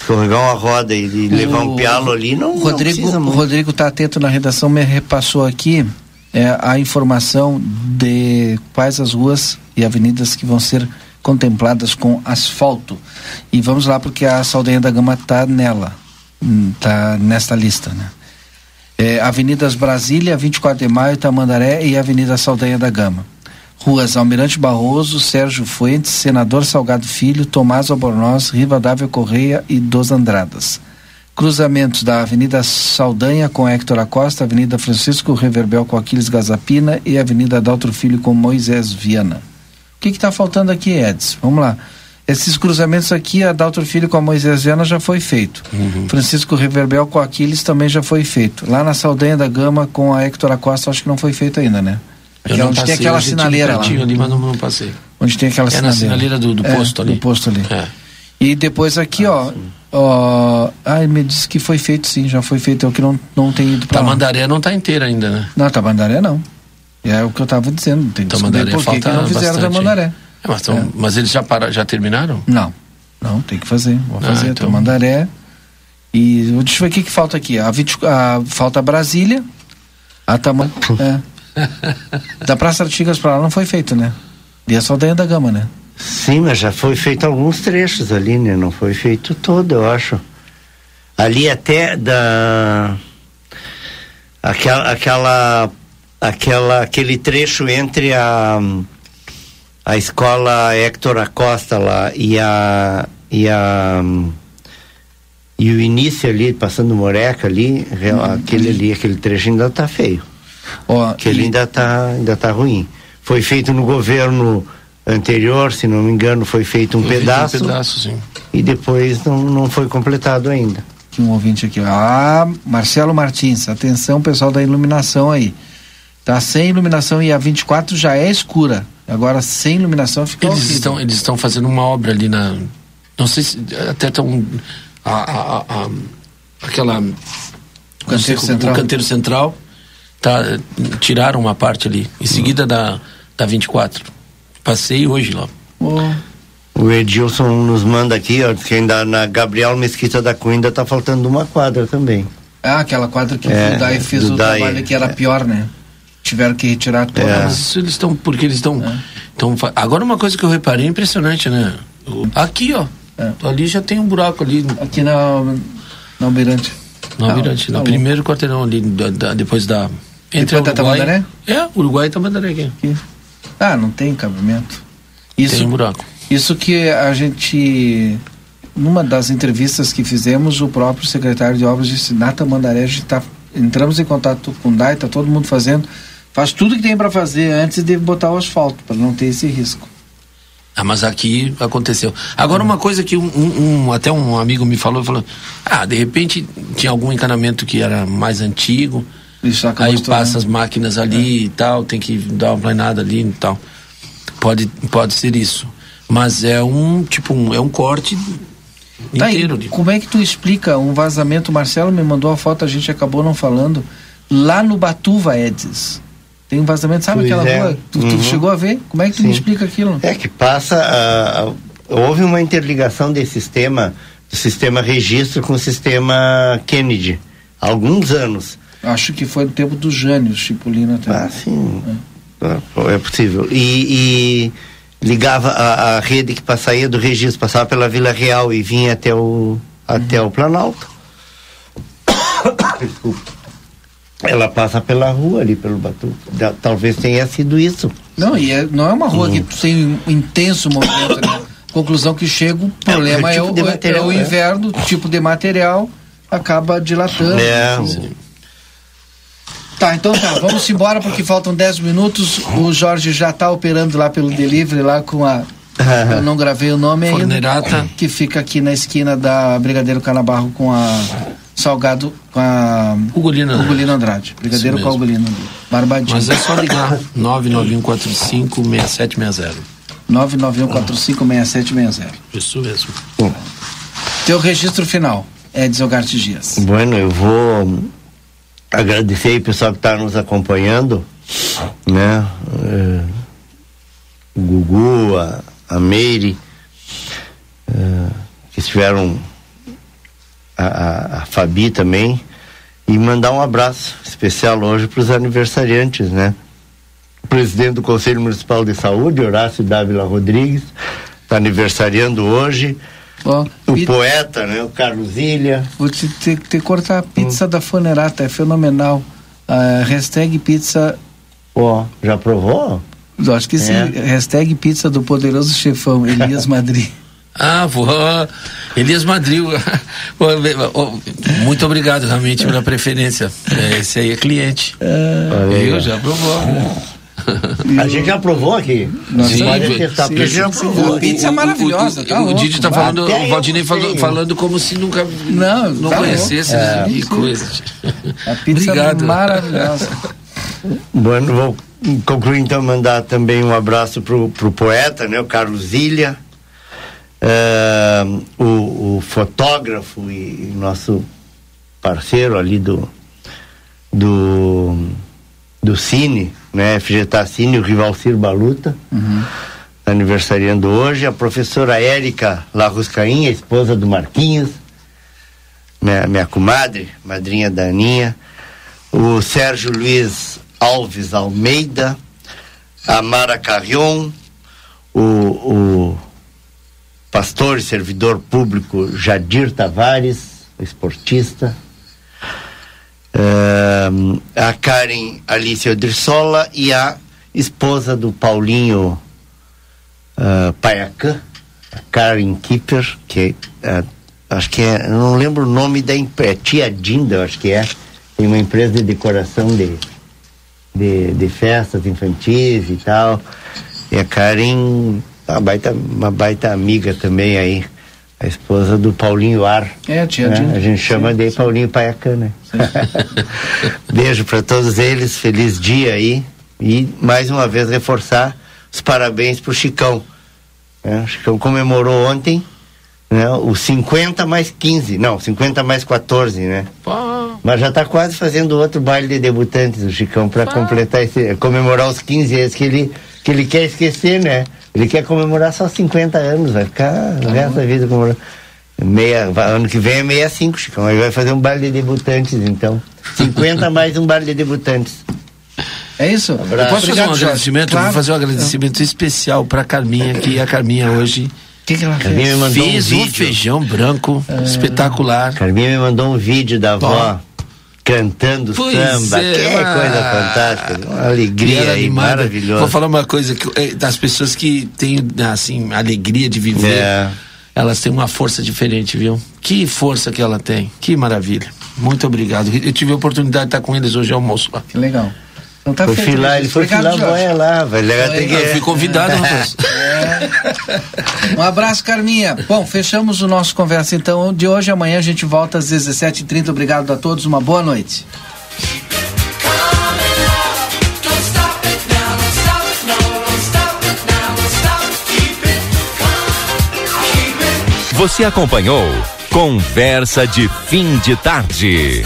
escorregar uma roda e, e levar um pialo ali não, O não Rodrigo, precisa o. Rodrigo tá atento na redação, me repassou aqui é, a informação de quais as ruas e avenidas que vão ser contempladas com asfalto. E vamos lá porque a Saldanha da Gama tá nela, hum, tá nesta lista, né? É, Avenidas Brasília, 24 de Maio, Tamandaré e Avenida Saldanha da Gama. Ruas Almirante Barroso, Sérgio Fuentes, Senador Salgado Filho, Tomás Albornoz, Rivadavia Correia e Dos Andradas. Cruzamentos da Avenida Saldanha com Héctor Acosta, Avenida Francisco Reverbel com Aquiles Gazapina e Avenida Adalto Filho com Moisés Viana. O que está faltando aqui, Edson? Vamos lá. Esses cruzamentos aqui, a Adalto Filho com a Moisés Viana já foi feito. Uhum. Francisco Reverbel com Aquiles também já foi feito. Lá na Saldanha da Gama com a Héctor Acosta, acho que não foi feito ainda, né? Eu Aquela não onde tem passei, aquela já tive sinaleira lá. ali, mas não, não passei. Onde tem aquela É na sinaleira do, do É, posto ali. Do posto ali. É. E depois aqui, ó, ó. Ah, ele me disse que foi feito sim, já foi feito. É o que não, não tem ido pra lá. Tamandaré não está inteira ainda, né? Não, Tamandaré não. É o que eu tava dizendo. Tem que Tamandaré por que que não fizeram bastante, Tamandaré. É, mas, tão- mas eles já, para, já terminaram? Não. Não, tem que fazer. Vou Ah, fazer então. Tamandaré. E deixa eu ver o que, que falta aqui. A, 20, a, falta Brasília. A Taman. é. Da Praça Artigas pra lá não foi feito, né? E é só dentro da gama, né? Sim, mas já foi feito alguns trechos ali, né? Não foi feito todo, eu acho. Ali até da aquela aquela aquela aquele trecho entre a a escola Héctor Acosta lá e a e a e o início ali passando Moreca ali, real- aquele ali, aquele trecho ainda tá feio. Ó, Aquele ainda tá ainda tá ruim. Foi feito no governo anterior, se não me engano, foi feito um Foi feito um pedaço pedaço, sim. e depois não, não foi completado ainda. Um ouvinte aqui. Ah, Marcelo Martins, atenção pessoal da iluminação aí. Tá sem iluminação e a 24 já é escura. Agora sem iluminação fica Eles horrível. estão, eles estão fazendo uma obra ali na. Não sei se. Até estão. A, a, a- a- aquela. não sei canteiro como- central. O canteiro central. Tá, tiraram uma parte ali. Em seguida da, da 24. Passei hoje lá. O Edilson nos manda aqui, ó, que ainda na Gabriel Mesquita da Cunha ainda tá faltando uma quadra também. Ah, aquela quadra que É, o DAI fez o DAI, trabalho que era é. pior, né? Tiveram que retirar toda. É. Mas eles estão. Porque eles estão. estão fa- Agora uma coisa que eu reparei é impressionante, né? Aqui, ó. Ali já tem um buraco ali. Aqui na. Na Almirante. No Ah, Almirante, tá no bom. primeiro quarteirão ali, da- da- depois da. Entre Depois da Uruguai- Tamandaré? É, Uruguai e Tamandaré aqui. Ah, não tem cabimento. Isso, Tem um buraco. Isso que a gente. Numa das entrevistas que fizemos, o próprio secretário de obras disse: na Tamandaré, a gente tá, entramos em contato com o DAI, está todo mundo fazendo. Faz tudo que tem para fazer antes de botar o asfalto, para não ter esse risco. Ah, mas aqui aconteceu. Agora uma coisa que um, um- um- até um amigo me falou, falou, ah, de repente tinha algum encanamento que era mais antigo, aí passa as máquinas ali e tal, tem que dar uma planada ali e tal. Pode, pode ser isso. Mas é um, tipo, um, é um corte Tá, inteiro ali. como é que tu explica um vazamento? O Marcelo me mandou a foto, a gente acabou não falando. Lá no Batuva Edis. Tem um vazamento, sabe Pois aquela é. rua? Tu, tu Uhum. chegou a ver? Como é que tu me explica aquilo? É que passa. ah, ah, houve uma interligação desse sistema, do sistema registro com o sistema Kennedy, há alguns anos. Acho que foi no tempo do Jânio Chipolino até. Ah, sim. É possível. E, e ligava a, a rede que passa- saía do registro, passava pela Vila Real e vinha até o, até o Planalto. Desculpa. Ela passa pela rua ali, pelo Batu. Da- Talvez tenha sido isso. Não, e é- não é uma rua que tem um intenso movimento, né? Conclusão que chega, o problema é, tipo o, de é material, o é. inverno, o tipo de material acaba dilatando. É. Tá, então tá, vamos embora porque faltam 10 minutos. O Jorge já tá operando lá pelo delivery, lá com a. Eu não gravei o nome ainda. Fornerata. Que fica aqui na esquina da Brigadeiro Canabarro com a. Salgado com a. Ugolino Andrade. Ugolino Andrade. Brigadeiro com a. Ugolino. Barbadinho. Mas é só ligar 991456760. 991456760. Isso mesmo. Teu registro final, Edson Garte Dias. Bueno, eu vou agradecer aí o pessoal que está nos acompanhando, né? O Gugu, a, a Meire, eh, que estiveram, a, a, a Fabi também, e mandar um abraço especial hoje para os aniversariantes, né? O presidente do Conselho Municipal de Saúde, Horácio Dávila Rodrigues, está aniversariando hoje. o poeta, né? O Carlos Ilha. Vou te ter que cortar a pizza da Fonerata, é fenomenal. A hashtag pizza. Ó, já provou? Eu acho que sim. É. Hashtag pizza do poderoso chefão, Elias Madri. Ah, vou. Elias Madril. Muito obrigado realmente pela preferência. É, Esse aí é cliente. Eu já provou. A gente já provou aqui. Sim, sim, sim, já sim. provou. A pizza é maravilhosa, O, tá o, o Didi tá falando, Até o Valdinei falou- falando como se nunca não, não tá conhecesse né? É. e coisa. A pizza Obrigado. é maravilhosa. Bueno, vou concluir então mandar também um abraço pro, pro poeta, né, o Carlos Ilha, eh, o, o fotógrafo e nosso parceiro ali do do do Cine, né, FGTA Cine, o Rivalcir Baluta, tá aniversariando hoje, a professora Érica Larruscainha, esposa do Marquinhos, minha, minha comadre, madrinha da Aninha, o Sérgio Luiz Alves Almeida, a Mara Carrion, o, o pastor e servidor público Jadir Tavares, esportista, Ahn, a Karen Alice Odrissola e a esposa do Paulinho ah, Paiacã, a Karen Kipper, que ah, acho que é, não lembro o nome da empresa, Tia Dinda, acho que é, tem uma empresa de decoração de, de, de festas infantis e tal. E a Karen, uma baita, uma baita amiga também aí, a esposa do Paulinho Ar. É, tia né? Dinda. A gente chama de Paulinho Paiacã, né? Beijo para todos eles, feliz dia aí. E mais uma vez reforçar os parabéns pro Chicão. né? O Chicão comemorou ontem né? os 50 mais 15, não, 50 mais 14, né? Mas já está quase fazendo outro baile de debutantes, o Chicão, para completar esse, comemorar os 15 anos que ele, que ele quer esquecer, né? Ele quer comemorar só 50 anos, vai ficar o resto da vida comemorando. Meia, ano que vem é 65, Chicão. Aí vai fazer um baile de debutantes, então. 50 mais um baile de debutantes. É isso? Eu posso fazer um agradecimento? Eu Claro. vou fazer um agradecimento especial para Carminha, que a Carminha hoje que, que ela Carminha me mandou fez um um, vídeo. feijão branco espetacular. Carminha me mandou um vídeo da avó. Cantando Pois samba, é, que ah. coisa fantástica, uma alegria aí, animada. maravilhosa. Vou falar uma coisa que eh, das pessoas que têm assim alegria de viver, É. elas têm uma força diferente, viu? Que força que ela tem, que maravilha. Muito obrigado. Eu tive a oportunidade de estar com eles hoje ao almoço lá. Que legal. Então tá Foi feito, filar, ele Regis. foi Obrigado, filar Jorge. boia lá, tem que... Eu fui convidado, rapaz. Um abraço, Carminha. Bom, fechamos o nosso conversa então de hoje. Amanhã a gente volta às 17h30. Obrigado a todos, uma boa noite. Você acompanhou Conversa de Fim de Tarde.